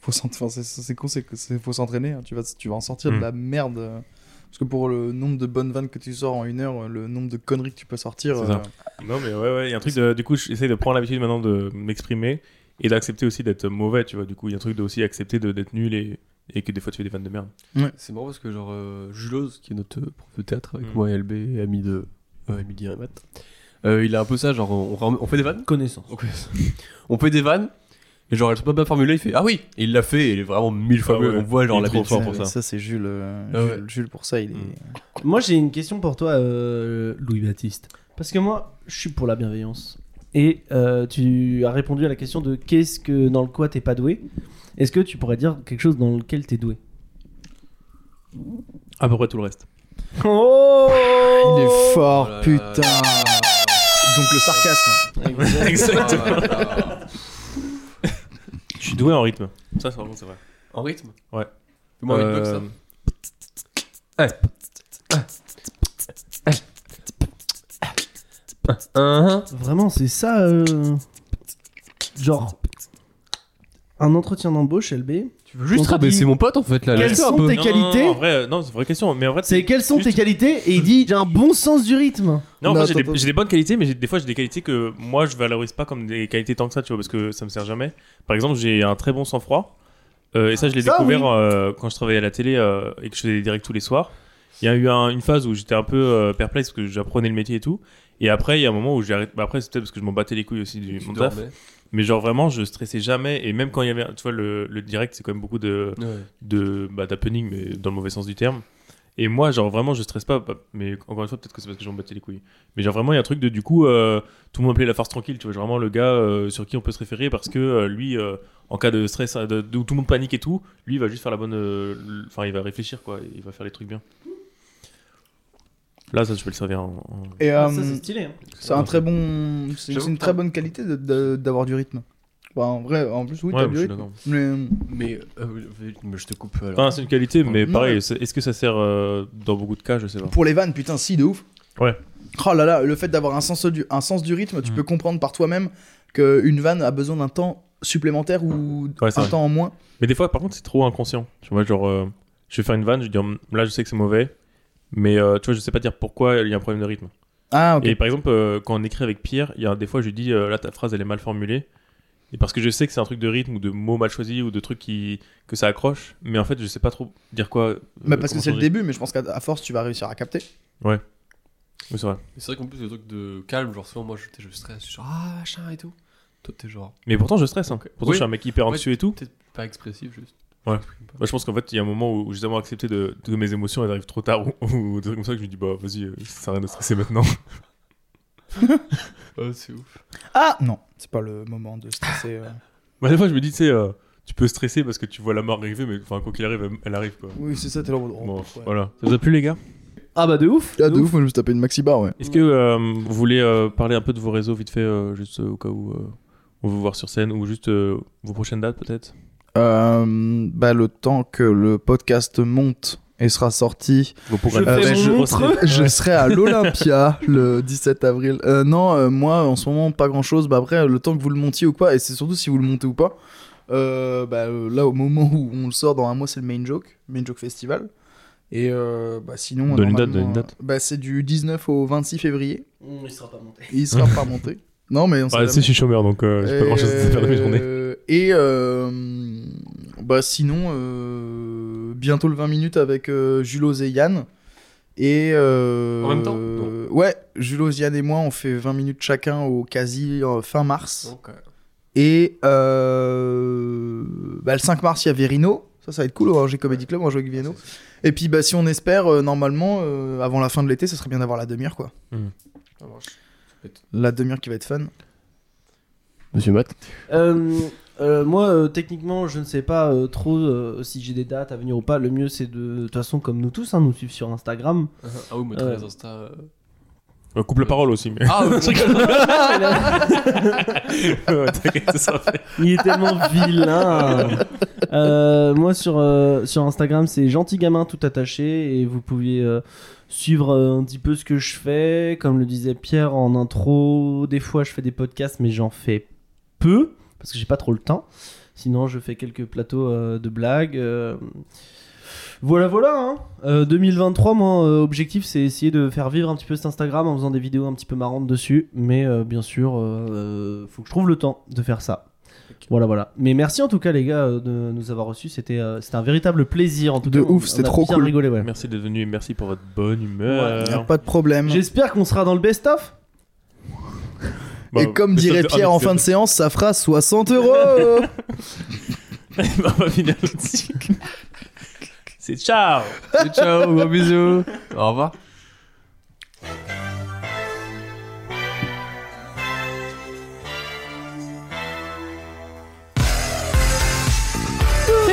faut s'ent- enfin, c'est- c'est con, c'est c'est- faut s'entraîner. hein. Tu, vas, tu vas en sortir Mm. de la merde. Euh, Parce que pour le nombre de bonnes vannes que tu sors en une heure, le nombre de conneries que tu peux sortir. C'est ça. Non, mais ouais, ouais, il y a un truc de. Du coup, j'essaie de prendre l'habitude maintenant de m'exprimer et d'accepter aussi d'être mauvais, tu vois. Du coup, il y a un truc de aussi accepter de- d'être nul et, et que des fois tu fais des vannes de merde. C'est marrant parce que, genre, euh, Julos, qui est notre euh, prof de théâtre avec Mm. moi et LB, et ami de euh, Emily et Matt, euh, il a un peu ça, genre, on, on fait des vannes Connaissance. On fait des vannes, et genre, elles sont pas bien formulées, il fait Ah oui Et il l'a fait, et il est vraiment mille fois Ah mieux. ouais. On voit, genre, la trop fort pour ça. ça, c'est Jules, euh, Ah ouais. Jules. Jules, pour ça, il est. Mm. Moi, j'ai une question pour toi, euh, Louis-Baptiste. Parce que moi, je suis pour la bienveillance. Et euh, tu as répondu à la question de qu'est-ce que dans le quoi t'es pas doué. Est-ce que tu pourrais dire quelque chose dans lequel t'es doué? À peu près tout le reste. Oh Il est fort, Oh putain. là. Donc le sarcasme. Exactement. Je suis doué en rythme. Ça, c'est vraiment c'est vrai. En rythme Ouais. Fais-moi un Euh, beatbox, ça. Vraiment, c'est ça. euh, Genre. Un entretien d'embauche, LB. Tu veux juste dit- mon pote en fait là. Quelles sont tes Non, qualités Non, en vrai, non, c'est une vraie question. Mais en vrai, C'est quelles sont juste- tes qualités Et il dit j'ai un bon sens du rythme. Non, moi j'ai des, attends. j'ai des bonnes qualités, mais j'ai- des fois j'ai des qualités que moi je valorise pas comme des qualités tant que ça, tu vois, parce que ça me sert jamais. Par exemple, j'ai un très bon sang-froid, euh, et ça je l'ai Ça, découvert oui. euh, quand je travaillais à la télé euh, et que je faisais des directs tous les soirs. Il y a eu un- une phase où j'étais un peu euh, perplexe parce que j'apprenais le métier et tout. Et après, il y a un moment où j'ai arrêté. Bah, après, c'est peut-être parce que je m'en battais les couilles aussi du Tu mon taf. Mais genre vraiment, je stressais jamais. Et même quand il y avait, tu vois, le, le direct, c'est quand même beaucoup de, Ouais. de bah, d'happening, mais dans le mauvais sens du terme. Et moi, genre vraiment, je stresse pas. bah, Mais encore une fois, peut-être que c'est parce que j'en battais les couilles. Mais genre vraiment, il y a un truc de du coup, euh, tout le monde appelait la farce tranquille. Tu vois, genre vraiment le gars euh, sur qui on peut se référer parce que euh, lui, en cas de stress, de, de- où tout le monde panique et tout, lui, il va juste faire la bonne. Enfin, il va réfléchir quoi. Il va faire les trucs bien. Là, ça, je peux le servir en. en- Et Ah, euh, ça, c'est stylé. hein. c'est un très bon. C'est une très bonne qualité de- de- d'avoir du rythme. Bah, en vrai, en plus, oui, Ouais, t'as je du suis rythme. d'accord. Mais Mais euh, mais je te coupe. alors. Enfin, c'est une qualité, mais pareil, c'est- est-ce que ça sert euh, dans beaucoup de cas Je sais pas. pour les vannes, putain, si, de ouf. Ouais. Oh là là, le fait d'avoir un sens du, un sens du rythme, tu Mm. peux comprendre par toi-même qu'une vanne a besoin d'un temps supplémentaire ou Ouais, c'est un vrai. temps en moins. Mais des fois, par contre, c'est trop inconscient. Tu vois, genre, euh, je vais faire une vanne, je vais dire, Hum, là, je sais que c'est mauvais, mais euh, tu vois, je sais pas dire pourquoi il y a un problème de rythme. Ah, ok. Et par exemple, euh, quand on écrit avec Pierre, il y a des fois, je lui dis, euh, là, ta phrase, elle est mal formulée. Et parce que je sais que c'est un truc de rythme ou de mots mal choisis ou de trucs qui que ça accroche, mais en fait, je sais pas trop dire quoi. euh, Bah, parce que c'est le début, mais je pense qu'à force, tu vas réussir à capter. Oui, c'est vrai. Mais c'est vrai qu'en plus, les trucs de calme, genre souvent moi je, je stresse, je suis genre ah machin et tout. Toi t'es genre. Mais pourtant, je stresse. Hein. Pourtant, Oui. je suis un mec hyper Ouais, anxieux et tout. Peut-être pas expressif juste. Ouais. Bah, je pense qu'en fait, il y a un moment où j'ai tellement accepté de, de mes émotions, elles arrivent trop tard ou, ou des trucs comme ça que je me dis, bah vas-y, euh, ça sert à rien de stresser maintenant. Oh, c'est ouf. Ah Non, c'est pas le moment de stresser. euh. Bah, des fois, je me dis, tu sais, euh, tu peux stresser parce que tu vois la mort arriver, mais enfin, quoi qu'il arrive, elle, elle arrive quoi. Oui, c'est ça, t'es là. oh, Bon, ouais. voilà. Ça vous a plu, les gars? Ah bah de ouf. Ah, de ouf, moi je me suis tapé une maxi bar, ouais. Est-ce que euh, vous voulez euh, parler un peu de vos réseaux vite fait, euh, juste euh, au cas où euh, on veut vous voir sur scène, ou juste euh, vos prochaines dates peut-être? Bah, le temps que le podcast monte et sera sorti, Vos Je ben, serai à l'Olympia le 17 avril. Euh, non, euh, moi en ce moment pas grand chose. Bah après, le temps que vous le montiez ou quoi, et c'est surtout si vous le montez ou pas. euh, bah, euh, là, au moment où on le sort, dans un mois, c'est le Main Joke, Main Joke Festival. Et euh, bah, sinon, Donne une date, donne une date. euh, Bah, c'est du 19 au 26 février. Mmh, il sera pas monté. Il sera pas monté. Non, mais on sait Ah, jamais. si, je suis chômeur donc euh, j'ai pas grand chose à faire de mes journées. Euh, Et euh, bah sinon, euh, bientôt le 20 minutes avec euh, Julos et Yann. Et euh, En même temps euh, Ouais, Julos, Yann et moi, on fait 20 minutes chacun au quasi euh, fin mars. Et euh, bah, le 5 mars, il y a Verino. Ça, ça va être cool au Angers Comedy Club, on va jouer avec Verino. Et puis, bah, si on espère, euh, normalement, euh, avant la fin de l'été, ça serait bien d'avoir la demi-heure, quoi. marche. La demi-heure qui va être fun. Monsieur Matt Euh, moi, euh, techniquement, je ne sais pas euh, trop euh, si j'ai des dates à venir ou pas. Le mieux, c'est de, de toute façon, comme nous tous, hein, nous suivre sur Instagram. Ah oui, Euh. les Insta. euh. Coupe la parole aussi, mais. Ah. Il est tellement vilain. Euh, moi, sur, euh, sur Instagram, c'est gentil gamin tout attaché et vous pouvez euh, suivre euh, un petit peu ce que je fais. Comme le disait Pierre en intro, des fois je fais des podcasts, mais j'en fais peu parce que j'ai pas trop le temps. Sinon, je fais quelques plateaux euh, de blagues. euh. Voilà, voilà. hein. Euh, 2023, mon euh, objectif, c'est essayer de faire vivre un petit peu cet Instagram en faisant des vidéos un petit peu marrantes dessus. Mais euh, bien sûr, faut que je trouve le temps de faire ça. Voilà, voilà. Mais merci en tout cas, les gars, de nous avoir reçus. C'était euh, c'était un véritable plaisir. En tout De cas, ouf, On c'était a trop bien cool. rigolé, ouais. Merci d'être venu et merci pour votre bonne humeur. Y a pas de problème. J'espère qu'on sera dans le best-of. Bah, Et comme mais dirait ça- Pierre ah, en fin de séance, ça fera 60 euros. c'est- On va finir là-dessus. C'est ciao Ciao, gros bisous. Au revoir.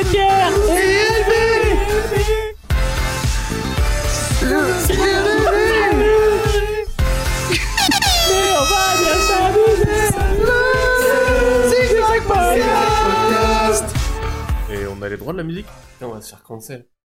Et les droits de la musique on va se faire cancel.